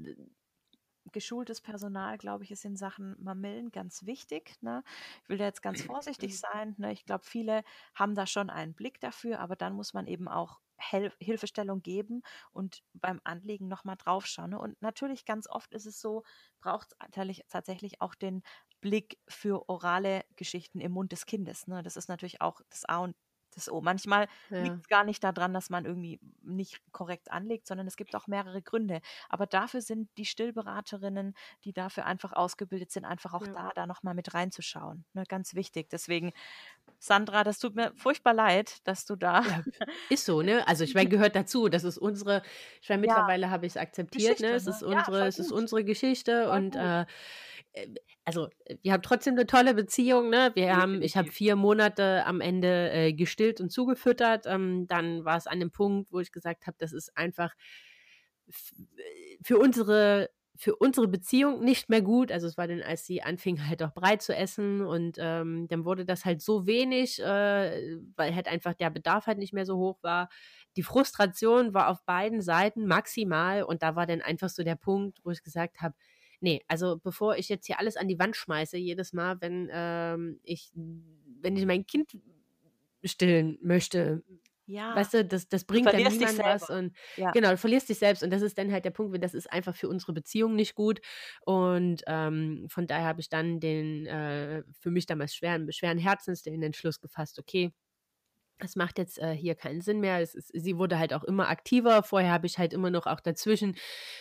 Geschultes Personal, glaube ich, ist in Sachen Mamillen ganz wichtig, ne? Ich will da jetzt ganz vorsichtig sein, ne? Ich glaube, viele haben da schon einen Blick dafür, aber dann muss man eben auch Hel Hilfestellung geben und beim Anlegen noch mal draufschauen, ne? Und natürlich ganz oft ist es so, braucht's tatsächlich tatsächlich auch den Blick für orale Geschichten im Mund des Kindes, ne? Das ist natürlich auch das A und das O. Manchmal ja. liegt es gar nicht daran, dass man irgendwie nicht korrekt anlegt, sondern es gibt auch mehrere Gründe. Aber dafür sind die Stillberaterinnen, die dafür einfach ausgebildet sind, einfach auch Ja. da, da nochmal mit reinzuschauen. Ne, ganz wichtig. Deswegen, Sandra, das tut mir furchtbar leid, dass du da. Ja, ist so, ne? Also ich meine, gehört dazu. Das ist unsere, ich meine, mittlerweile habe ich es akzeptiert, Geschichte, ne? Es ne? ist unsere, es ist unsere Geschichte Voll und äh, also äh, wir haben trotzdem eine tolle Beziehung, ne? Wir haben, ich habe vier Monate am Ende äh, gestillt und zugefüttert. Ähm, dann war es an dem Punkt, wo ich gesagt habe, das ist einfach äh, für unsere für unsere Beziehung nicht mehr gut. Also es war dann, als sie anfing halt auch Brei zu essen und ähm, dann wurde das halt so wenig, äh, weil halt einfach der Bedarf halt nicht mehr so hoch war. Die Frustration war auf beiden Seiten maximal und da war dann einfach so der Punkt, wo ich gesagt habe, nee, also bevor ich jetzt hier alles an die Wand schmeiße, jedes Mal, wenn ähm, ich, wenn ich mein Kind stillen möchte, Ja, weißt du, das, das bringt dann niemand was und Ja, genau, du verlierst dich selbst und das ist dann halt der Punkt, das ist einfach für unsere Beziehung nicht gut und ähm, von daher habe ich dann den äh, für mich damals schweren, schweren Herzens den Entschluss gefasst, okay, es macht jetzt äh, hier keinen Sinn mehr. Es ist, sie wurde halt auch immer aktiver. Vorher habe ich halt immer noch auch dazwischen,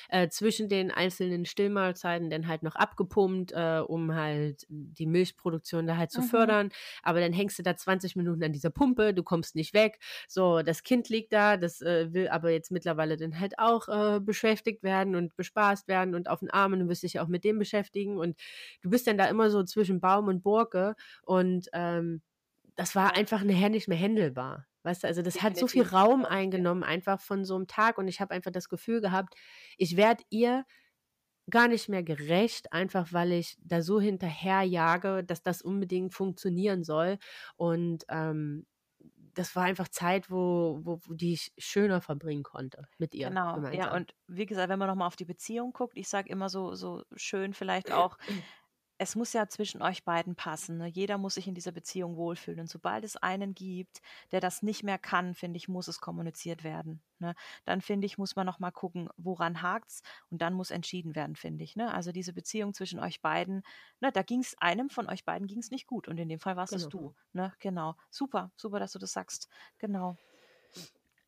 äh, zwischen den einzelnen Stillmahlzeiten dann halt noch abgepumpt, äh, um halt die Milchproduktion da halt zu mhm. fördern. Aber dann hängst du da 20 Minuten an dieser Pumpe, du kommst nicht weg. So, das Kind liegt da, das äh, will aber jetzt mittlerweile dann halt auch äh, beschäftigt werden und bespaßt werden und auf den Armen. Du wirst dich ja auch mit dem beschäftigen und du bist dann da immer so zwischen Baum und Burke und ähm, das war Ja, einfach nachher nicht mehr händelbar. Weißt du, also das hat so viel definitiv. Raum eingenommen, einfach von so einem Tag. Und ich habe einfach das Gefühl gehabt, ich werde ihr gar nicht mehr gerecht, einfach weil ich da so hinterher jage, dass das unbedingt funktionieren soll. Und ähm, das war einfach Zeit, wo, wo, wo die ich schöner verbringen konnte mit ihr Genau, ja, gemeinsam. und wie gesagt, wenn man nochmal auf die Beziehung guckt, ich sage immer so, so schön vielleicht auch, es muss ja zwischen euch beiden passen. Ne? Jeder muss sich in dieser Beziehung wohlfühlen. Und sobald es einen gibt, der das nicht mehr kann, finde ich, muss es kommuniziert werden. Ne? Dann finde ich, muss man nochmal gucken, woran hakt's und dann muss entschieden werden, finde ich. Ne? Also diese Beziehung zwischen euch beiden, ne, da ging es einem von euch beiden ging's nicht gut. Und in dem Fall warst es Genau. du. Ne? Genau. Super, super, dass du das sagst. Genau.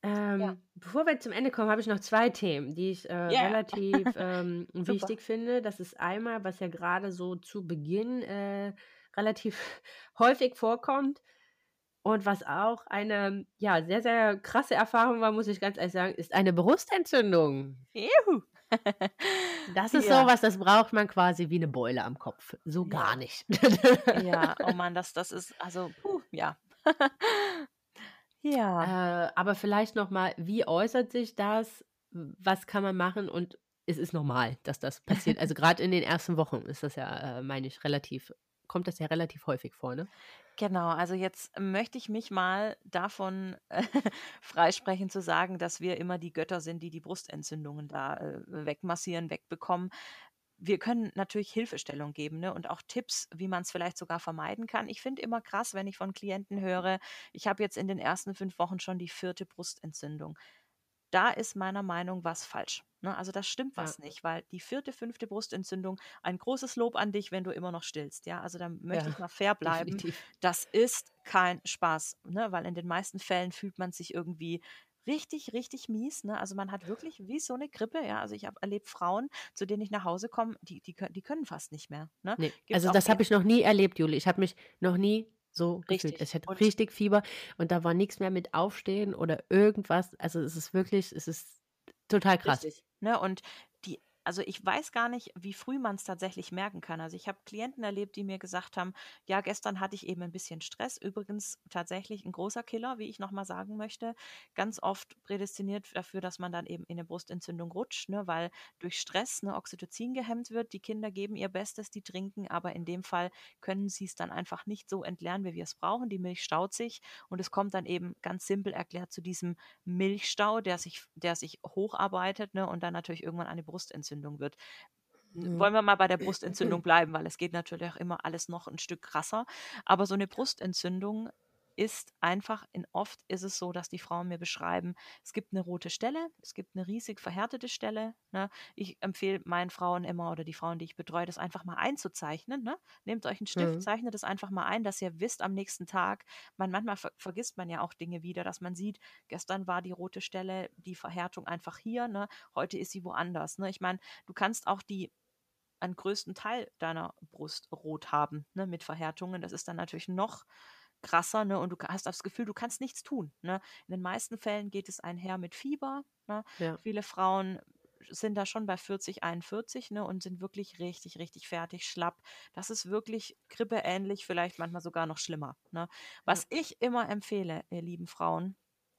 Ja. Ähm, bevor wir zum Ende kommen, habe ich noch zwei Themen, die ich äh, Yeah. relativ ähm, wichtig finde. Das ist einmal, was ja gerade so zu Beginn äh, relativ häufig vorkommt und was auch eine ja sehr sehr krasse Erfahrung war, muss ich ganz ehrlich sagen, ist eine Brustentzündung. Juhu. Das ist Ja. sowas, das braucht man quasi wie eine Beule am Kopf. So gar Ja. nicht. Ja, oh Mann, das, das ist, also, puh, ja. Ja, Äh, aber vielleicht noch mal, wie äußert sich das? Was kann man machen? Und es ist normal, dass das passiert. Also gerade in den ersten Wochen ist das ja, äh, meine ich, relativ, kommt das ja relativ häufig vor, ne? genau. Also jetzt möchte ich mich mal davon äh, freisprechen zu sagen, dass wir immer die Götter sind, die die Brustentzündungen da äh, wegmassieren, wegbekommen. Wir können natürlich Hilfestellung geben ne? und auch Tipps, wie man es vielleicht sogar vermeiden kann. Ich finde immer krass, wenn ich von Klienten höre, ich habe jetzt in den ersten fünf Wochen schon die vierte Brustentzündung. Da ist meiner Meinung was falsch. Ne? Also da stimmt Ja, was nicht, weil die vierte, fünfte Brustentzündung, ein großes Lob an dich, wenn du immer noch stillst. Ja, also da möchte ich ja, mal fair bleiben. definitiv. Das ist kein Spaß, ne? weil in den meisten Fällen fühlt man sich irgendwie richtig, richtig mies. Ne? Also man hat wirklich wie so eine Grippe. Ja, also ich habe erlebt Frauen, zu denen ich nach Hause komme, die, die, können, die können fast nicht mehr. Ne? Nee, also das habe ich noch nie erlebt, Juli. Ich habe mich noch nie so gefühlt. richtig. Ich hatte Und richtig Fieber und da war nichts mehr mit Aufstehen oder irgendwas. Also es ist wirklich, es ist total krass. Richtig. Ne? Und also ich weiß gar nicht, wie früh man es tatsächlich merken kann. Also ich habe Klienten erlebt, die mir gesagt haben, ja, gestern hatte ich eben ein bisschen Stress. Übrigens tatsächlich ein großer Killer, wie ich nochmal sagen möchte. Ganz oft prädestiniert dafür, dass man dann eben in eine Brustentzündung rutscht, ne, weil durch Stress ne, Oxytocin gehemmt wird. Die Kinder geben ihr Bestes, die trinken, aber in dem Fall können sie es dann einfach nicht so entleeren, wie wir es brauchen. Die Milch staut sich und es kommt dann eben ganz simpel erklärt zu diesem Milchstau, der sich, der sich hocharbeitet ne, und dann natürlich irgendwann eine Brustentzündung wird. Mhm. Wollen wir mal bei der Brustentzündung bleiben, weil es geht natürlich auch immer alles noch ein Stück krasser. Aber so eine Brustentzündung ist einfach, in oft ist es so, dass die Frauen mir beschreiben, es gibt eine rote Stelle, es gibt eine riesig verhärtete Stelle. Ne? Ich empfehle meinen Frauen immer oder die Frauen, die ich betreue, das einfach mal einzuzeichnen. Ne? Nehmt euch einen Stift, mhm. zeichnet das einfach mal ein, dass ihr wisst am nächsten Tag, man, manchmal ver vergisst man ja auch Dinge wieder, dass man sieht, gestern war die rote Stelle, die Verhärtung einfach hier, ne? heute ist sie woanders. Ne? Ich meine, du kannst auch die einen größten Teil deiner Brust rot haben, ne, mit Verhärtungen. Das ist dann natürlich noch krasser, ne? Und du hast das Gefühl, du kannst nichts tun. Ne? In den meisten Fällen geht es einher mit Fieber. Ne? Ja. Viele Frauen sind da schon bei 40, 41 ne, und sind wirklich richtig, richtig fertig, schlapp. Das ist wirklich grippeähnlich, vielleicht manchmal sogar noch schlimmer. Ne? Was ja. ich immer empfehle, ihr lieben Frauen,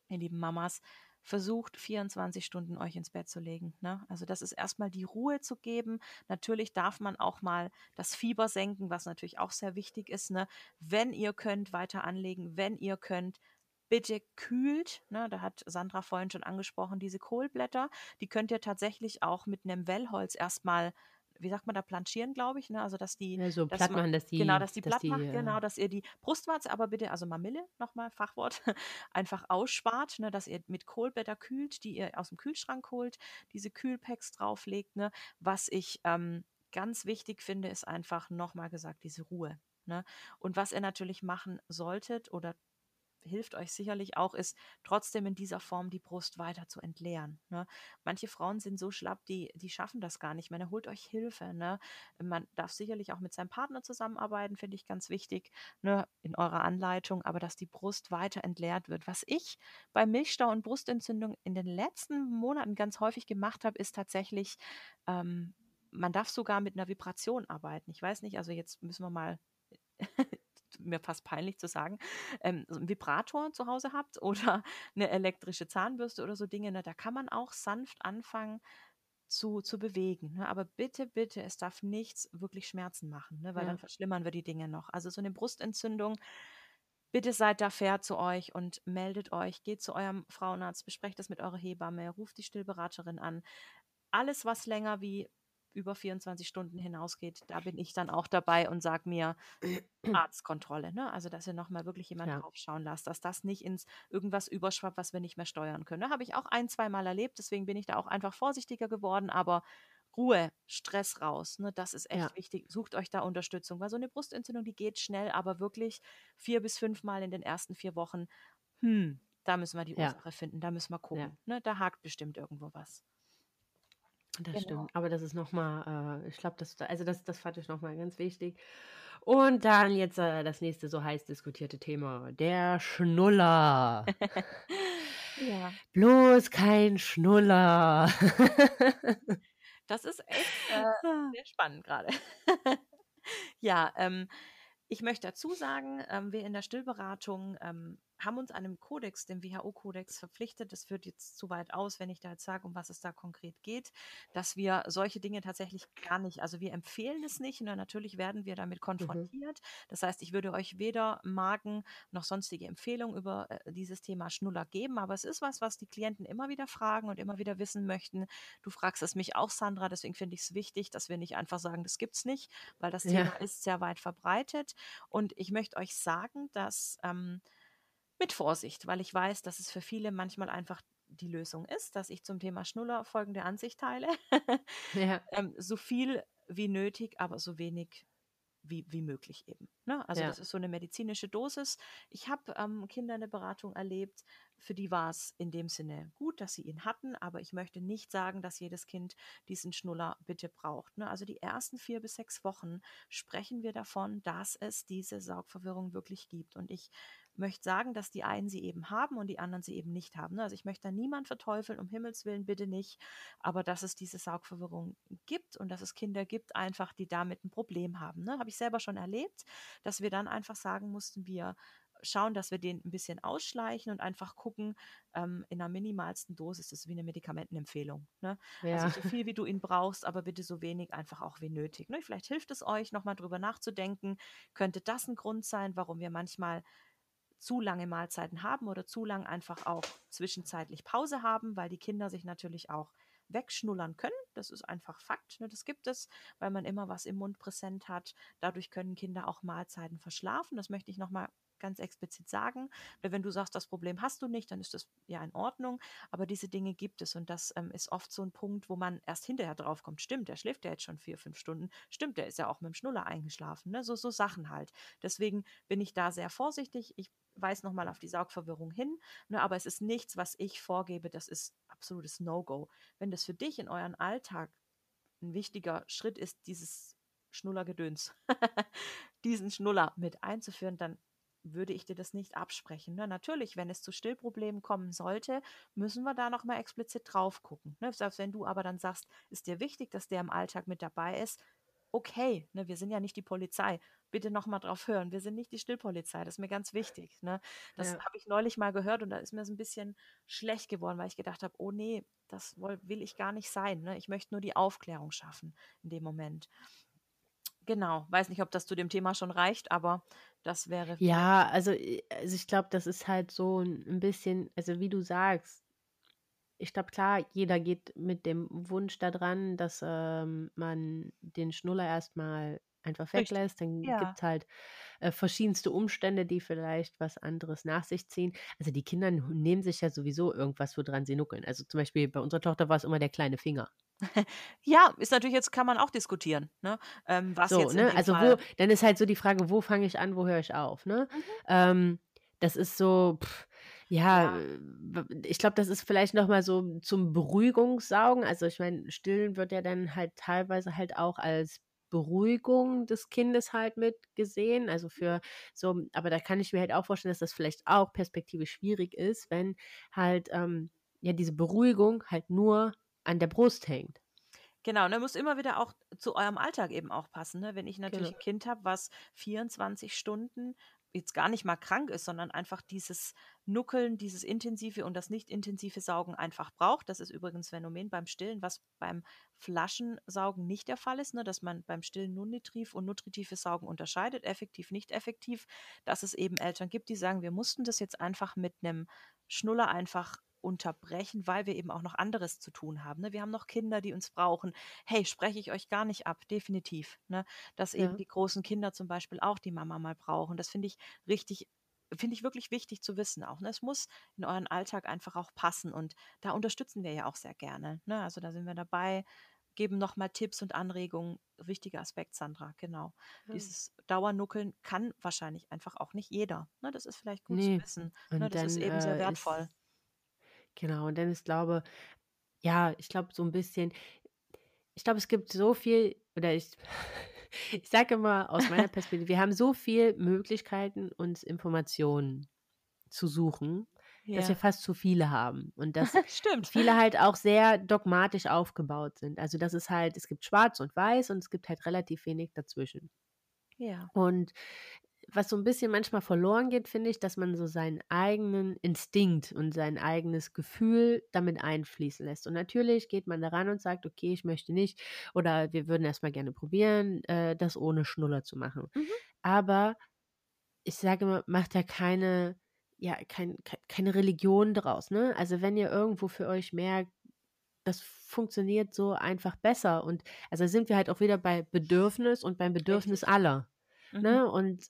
ihr lieben Mamas, versucht 24 Stunden euch ins Bett zu legen. Ne? Also das ist erstmal die Ruhe zu geben. Natürlich darf man auch mal das Fieber senken, was natürlich auch sehr wichtig ist. Ne? Wenn ihr könnt, weiter anlegen. Wenn ihr könnt, bitte kühlt. Ne? Da hat Sandra vorhin schon angesprochen, diese Kohlblätter. Die könnt ihr tatsächlich auch mit einem Wellholz erstmal wie sagt man da, planschieren, glaube ich, ne? Also dass die, ja, so dass platt machen, dass die, genau, dass die dass platt die, macht, äh, genau, dass ihr die Brustwarze, aber bitte, also Mamille, nochmal Fachwort, einfach ausspart, ne? Dass ihr mit Kohlblätter kühlt, die ihr aus dem Kühlschrank holt, diese Kühlpacks drauflegt, ne? Was ich ähm, ganz wichtig finde, ist einfach nochmal gesagt, diese Ruhe. Ne? Und was ihr natürlich machen solltet oder hilft euch sicherlich auch, ist trotzdem in dieser Form die Brust weiter zu entleeren. Ne? Manche Frauen sind so schlapp, die, die schaffen das gar nicht mehr. Ne? Holt euch Hilfe. Ne? Man darf sicherlich auch mit seinem Partner zusammenarbeiten, finde ich ganz wichtig, ne? in eurer Anleitung, aber dass die Brust weiter entleert wird. Was ich bei Milchstau und Brustentzündung in den letzten Monaten ganz häufig gemacht habe, ist tatsächlich, ähm, man darf sogar mit einer Vibration arbeiten. Ich weiß nicht, also jetzt müssen wir mal mir fast peinlich zu sagen, ähm, so einen Vibrator zu Hause habt oder eine elektrische Zahnbürste oder so Dinge, ne, da kann man auch sanft anfangen zu, zu bewegen. Ne? Aber bitte, bitte, es darf nichts wirklich Schmerzen machen, ne? weil ja. dann verschlimmern wir die Dinge noch. Also so eine Brustentzündung, bitte seid da fair zu euch und meldet euch, geht zu eurem Frauenarzt, besprecht das mit eurer Hebamme, ruft die Stillberaterin an. Alles, was länger wie über 24 Stunden hinausgeht, da bin ich dann auch dabei und sage mir Arztkontrolle. Ne? Also, dass ihr nochmal wirklich jemanden ja. draufschauen lasst, dass das nicht ins irgendwas überschwappt, was wir nicht mehr steuern können. Ne? Habe ich auch ein, zwei Mal erlebt, deswegen bin ich da auch einfach vorsichtiger geworden, aber Ruhe, Stress raus. Ne? Das ist echt ja. wichtig. Sucht euch da Unterstützung, weil so eine Brustentzündung, die geht schnell, aber wirklich vier bis fünf Mal in den ersten vier Wochen, hm, da müssen wir die Ursache ja. finden, da müssen wir gucken. Ne? Da hakt bestimmt irgendwo was. Das genau. stimmt. Aber das ist nochmal, äh, ich glaube, das, also das, das fand ich nochmal ganz wichtig. Und dann jetzt äh, das nächste so heiß diskutierte Thema, der Schnuller. ja. Bloß kein Schnuller. das ist echt äh, sehr spannend gerade. ja, ähm, ich möchte dazu sagen, ähm, wir in der Stillberatung ähm, haben uns einem Kodex, dem WHO-Kodex, verpflichtet. Das führt jetzt zu weit aus, wenn ich da jetzt sage, um was es da konkret geht, dass wir solche Dinge tatsächlich gar nicht, also wir empfehlen es nicht. Und natürlich werden wir damit mhm. konfrontiert. Mhm. Das heißt, ich würde euch weder Magen noch sonstige Empfehlungen über äh, dieses Thema Schnuller geben. Aber es ist was, was die Klienten immer wieder fragen und immer wieder wissen möchten. Du fragst es mich auch, Sandra. Deswegen finde ich es wichtig, dass wir nicht einfach sagen, das gibt es nicht, weil das ja. Thema ist sehr weit verbreitet. Und ich möchte euch sagen, dass ähm, mit Vorsicht, weil ich weiß, dass es für viele manchmal einfach die Lösung ist, dass ich zum Thema Schnuller folgende Ansicht teile. ja. ähm, so viel wie nötig, aber so wenig wie, wie möglich eben. Ne? Also ja. das ist so eine medizinische Dosis. Ich habe ähm, Kinder eine Beratung erlebt, für die war es in dem Sinne gut, dass sie ihn hatten, aber ich möchte nicht sagen, dass jedes Kind diesen Schnuller bitte braucht. Ne? Also die ersten vier bis sechs Wochen sprechen wir davon, dass es diese Saugverwirrung wirklich gibt. Und ich möchte sagen, dass die einen sie eben haben und die anderen sie eben nicht haben. Ne? Also ich möchte da niemand verteufeln, um Himmels Willen bitte nicht, aber dass es diese Saugverwirrung gibt und dass es Kinder gibt, einfach, die damit ein Problem haben. Ne? Habe ich selber schon erlebt, dass wir dann einfach sagen mussten, wir schauen, dass wir den ein bisschen ausschleichen und einfach gucken, ähm, in der minimalsten Dosis, das ist wie eine Medikamentenempfehlung. Ne? Also ja. Also so viel, wie du ihn brauchst, aber bitte so wenig einfach auch wie nötig. Ne? Vielleicht hilft es euch, nochmal drüber nachzudenken, könnte das ein Grund sein, warum wir manchmal zu lange Mahlzeiten haben oder zu lang einfach auch zwischenzeitlich Pause haben, weil die Kinder sich natürlich auch wegschnullern können. Das ist einfach Fakt. Ne? Das gibt es, weil man immer was im Mund präsent hat. Dadurch können Kinder auch Mahlzeiten verschlafen. Das möchte ich nochmal ganz explizit sagen. Wenn du sagst, das Problem hast du nicht, dann ist das ja in Ordnung. Aber diese Dinge gibt es und das ähm, ist oft so ein Punkt, wo man erst hinterher drauf kommt. Stimmt, der schläft ja jetzt schon vier, fünf Stunden. Stimmt, der ist ja auch mit dem Schnuller eingeschlafen. Ne? So, so Sachen halt. Deswegen bin ich da sehr vorsichtig. Ich weise nochmal auf die Saugverwirrung hin. Ne? Aber es ist nichts, was ich vorgebe. Das ist absolutes No-Go. Wenn das für dich in euren Alltag ein wichtiger Schritt ist, dieses Schnullergedöns, diesen Schnuller mit einzuführen, dann würde ich dir das nicht absprechen. Ne? Natürlich, wenn es zu Stillproblemen kommen sollte, müssen wir da nochmal explizit drauf gucken. Ne? Selbst wenn du aber dann sagst, ist dir wichtig, dass der im Alltag mit dabei ist, okay, ne? wir sind ja nicht die Polizei. Bitte nochmal drauf hören. Wir sind nicht die Stillpolizei. Das ist mir ganz wichtig. Ne? Das ja. habe ich neulich mal gehört und da ist mir so ein bisschen schlecht geworden, weil ich gedacht habe, oh nee, das will ich gar nicht sein. Ne? Ich möchte nur die Aufklärung schaffen in dem Moment. Genau, weiß nicht, ob das zu dem Thema schon reicht, aber das wäre. Ja, also, äh, also ich glaube, das ist halt so ein bisschen, also wie du sagst, ich glaube, klar, jeder geht mit dem Wunsch daran, dass ähm, man den Schnuller erstmal einfach weglässt. Dann ja. gibt es halt äh, verschiedenste Umstände, die vielleicht was anderes nach sich ziehen. Also die Kinder nehmen sich ja sowieso irgendwas, woran sie nuckeln. Also zum Beispiel bei unserer Tochter war es immer der kleine Finger. Ja, ist natürlich jetzt kann man auch diskutieren, ne? Ähm, was So, jetzt ne? Also wo, dann ist halt so die Frage, wo fange ich an, wo höre ich auf, ne? Mhm. Ähm, das ist so, pff, ja, Ja. ich glaube, das ist vielleicht nochmal so zum Beruhigungssaugen. Also ich meine, Stillen wird ja dann halt teilweise halt auch als Beruhigung des Kindes halt mit gesehen. Also für so, aber da kann ich mir halt auch vorstellen, dass das vielleicht auch perspektivisch schwierig ist, wenn halt ähm, ja diese Beruhigung halt nur an der Brust hängt. Genau, und ne, muss immer wieder auch zu eurem Alltag eben auch passen. Ne? Wenn ich natürlich genau. ein Kind habe, was 24 Stunden jetzt gar nicht mal krank ist, sondern einfach dieses Nuckeln, dieses intensive und das nicht intensive Saugen einfach braucht. Das ist übrigens Phänomen beim Stillen, was beim Flaschensaugen nicht der Fall ist, ne? dass man beim Stillen nur nitriv und nutritives Saugen unterscheidet, effektiv, nicht effektiv, dass es eben Eltern gibt, die sagen, wir mussten das jetzt einfach mit einem Schnuller einfach unterbrechen, weil wir eben auch noch anderes zu tun haben. Ne? Wir haben noch Kinder, die uns brauchen. Hey, spreche ich euch gar nicht ab, definitiv. Ne? Dass ja. eben die großen Kinder zum Beispiel auch die Mama mal brauchen. Das finde ich richtig finde ich wirklich wichtig zu wissen auch. Ne? Es muss in euren Alltag einfach auch passen und da unterstützen wir ja auch sehr gerne. Ne? Also da sind wir dabei, geben nochmal Tipps und Anregungen. Wichtiger Aspekt, Sandra, genau. Ja. Dieses Dauernuckeln kann wahrscheinlich einfach auch nicht jeder. Ne? Das ist vielleicht gut nee. zu wissen. Ne? Das dann, ist eben sehr äh, wertvoll. Ist, Genau, und dann ist glaube, ja, ich glaube so ein bisschen, ich glaube, es gibt so viel, oder ich, ich sage immer aus meiner Perspektive, wir haben so viele Möglichkeiten, uns Informationen zu suchen, ja. dass wir fast zu viele haben. Und dass Stimmt. viele halt auch sehr dogmatisch aufgebaut sind. Also das ist halt, es gibt schwarz und weiß und es gibt halt relativ wenig dazwischen. Ja. Und was so ein bisschen manchmal verloren geht, finde ich, dass man so seinen eigenen Instinkt und sein eigenes Gefühl damit einfließen lässt. Und natürlich geht man daran und sagt, okay, ich möchte nicht oder wir würden erstmal gerne probieren, äh, das ohne Schnuller zu machen. Mhm. Aber ich sage immer, macht ja keine, ja, kein, keine Religion draus, ne? Also wenn ihr irgendwo für euch merkt, das funktioniert so einfach besser. Und also sind wir halt auch wieder bei Bedürfnis und beim Bedürfnis Richtig. aller. Ne? Mhm. Ne? Und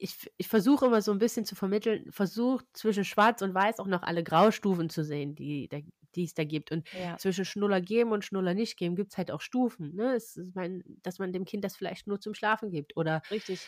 ich, ich versuche immer so ein bisschen zu vermitteln, versucht zwischen Schwarz und Weiß auch noch alle Graustufen zu sehen, die, die es da gibt. Und ja. zwischen Schnuller geben und Schnuller nicht geben gibt es halt auch Stufen. Ne? Mein, dass man dem Kind das vielleicht nur zum Schlafen gibt. Oder Richtig.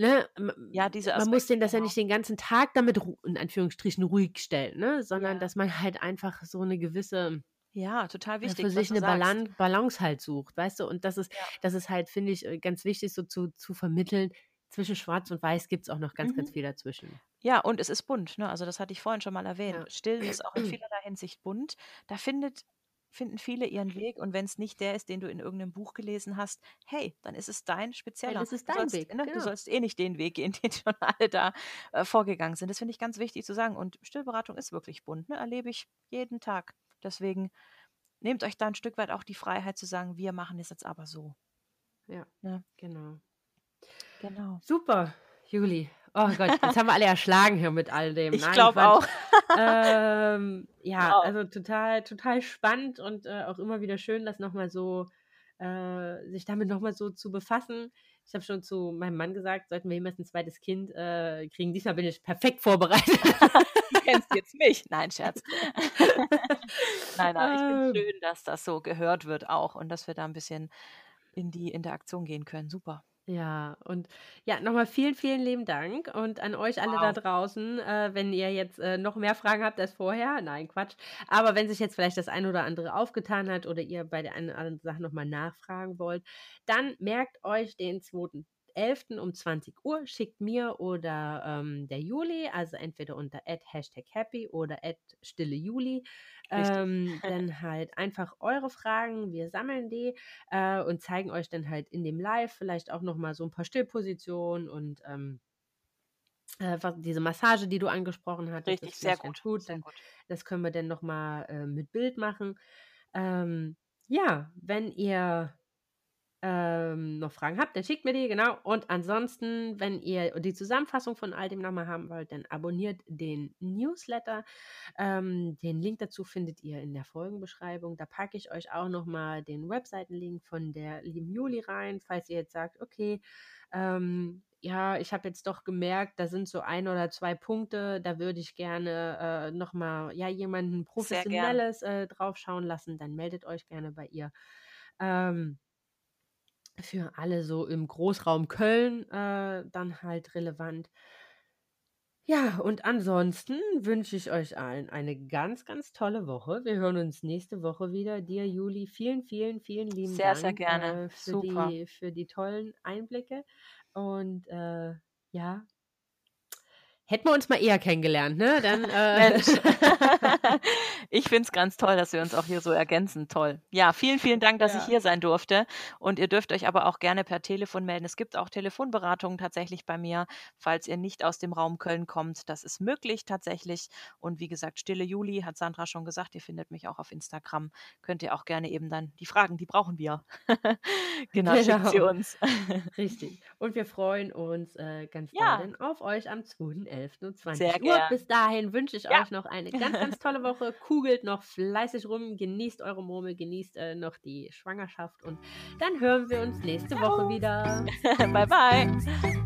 Ne, ja, diese man muss den das ja nicht den ganzen Tag damit in Anführungsstrichen ruhig stellen, ne? sondern ja. dass man halt einfach so eine gewisse ja, total wichtig. Für sich eine Balance, Balance, halt sucht, weißt du? Und das ist, ja. das ist halt, finde ich, äh, ganz wichtig, so zu, zu vermitteln, zwischen Schwarz und Weiß gibt es auch noch ganz, mhm. ganz viel dazwischen. Ja, und es ist bunt, ne? Also das hatte ich vorhin schon mal erwähnt. Ja. Stillen ist auch in vielerlei Hinsicht bunt. Da findet finden viele ihren Weg und wenn es nicht der ist, den du in irgendeinem Buch gelesen hast, hey, dann ist es dein spezieller. Das ist dein du sollst, Weg. Ne, genau. Du sollst eh nicht den Weg gehen, den schon alle da äh, vorgegangen sind. Das finde ich ganz wichtig zu sagen. Und Stillberatung ist wirklich bunt, ne? erlebe ich jeden Tag. Deswegen nehmt euch da ein Stück weit auch die Freiheit zu sagen, wir machen es jetzt aber so. Ja, ja. Ne? genau. Genau. Super, Juli. Oh Gott, jetzt haben wir alle erschlagen hier mit all dem. Ich glaube auch. ähm, ja, wow. also total, total spannend und äh, auch immer wieder schön, das nochmal so, äh, sich damit nochmal so zu befassen. Ich habe schon zu meinem Mann gesagt, sollten wir jemals ein zweites Kind äh, kriegen. Diesmal bin ich perfekt vorbereitet. du kennst jetzt mich. Nein, Scherz. nein, nein, ich finde ähm. schön, dass das so gehört wird auch und dass wir da ein bisschen in die Interaktion gehen können. Super. Ja, und ja, nochmal vielen, vielen lieben Dank und an euch alle da draußen, äh, wenn ihr jetzt äh, noch mehr Fragen habt als vorher. Nein, Quatsch. Aber wenn sich jetzt vielleicht das eine oder andere aufgetan hat oder ihr bei der einen oder anderen Sache nochmal nachfragen wollt, dann merkt euch den 2.11. um 20 Uhr, schickt mir oder ähm, der Juli, also entweder unter Hashtag happy oder stille Juli, ähm, dann halt einfach eure Fragen, wir sammeln die äh, und zeigen euch dann halt in dem Live vielleicht auch nochmal so ein paar Stillpositionen und ähm, äh, diese Massage, die du angesprochen hast. Richtig, sehr gut. gut. Sehr gut. Das können wir dann nochmal äh, mit Bild machen. Ähm, ja, wenn ihr ähm, noch Fragen habt, dann schickt mir die, genau. Und ansonsten, wenn ihr die Zusammenfassung von all dem nochmal haben wollt, dann abonniert den Newsletter. Ähm, den Link dazu findet ihr in der Folgenbeschreibung. Da packe ich euch auch nochmal den Webseitenlink von der lieben Juli rein, falls ihr jetzt sagt, okay, ähm, ja, ich habe jetzt doch gemerkt, da sind so ein oder zwei Punkte, da würde ich gerne äh, nochmal ja, jemanden Professionelles äh, draufschauen lassen, dann meldet euch gerne bei ihr. Ähm, für alle so im Großraum Köln äh, dann halt relevant. Ja, und ansonsten wünsche ich euch allen eine ganz, ganz tolle Woche. Wir hören uns nächste Woche wieder. Dir, Juli, vielen, vielen, vielen lieben sehr, Dank. Sehr, sehr gerne. Äh, für, Super. Die, für die tollen Einblicke. Und äh, ja, Hätten wir uns mal eher kennengelernt, ne? Dann, äh ich finde es ganz toll, dass wir uns auch hier so ergänzen. Toll. Ja, vielen, vielen Dank, dass ja. ich hier sein durfte. Und ihr dürft euch aber auch gerne per Telefon melden. Es gibt auch Telefonberatungen tatsächlich bei mir, falls ihr nicht aus dem Raum Köln kommt. Das ist möglich tatsächlich. Und wie gesagt, Stille Juli hat Sandra schon gesagt. Ihr findet mich auch auf Instagram. Könnt ihr auch gerne eben dann die Fragen, die brauchen wir. genau, genau, schickt sie uns. Richtig. Und wir freuen uns äh, ganz ja. auf euch am 2.11. 11. und 20 Sehr Uhr. Bis dahin wünsche ich ja. euch noch eine ganz, ganz tolle Woche. Kugelt noch fleißig rum, genießt eure Murmel, genießt äh, noch die Schwangerschaft und dann hören wir uns nächste Woche wieder. bye, bye.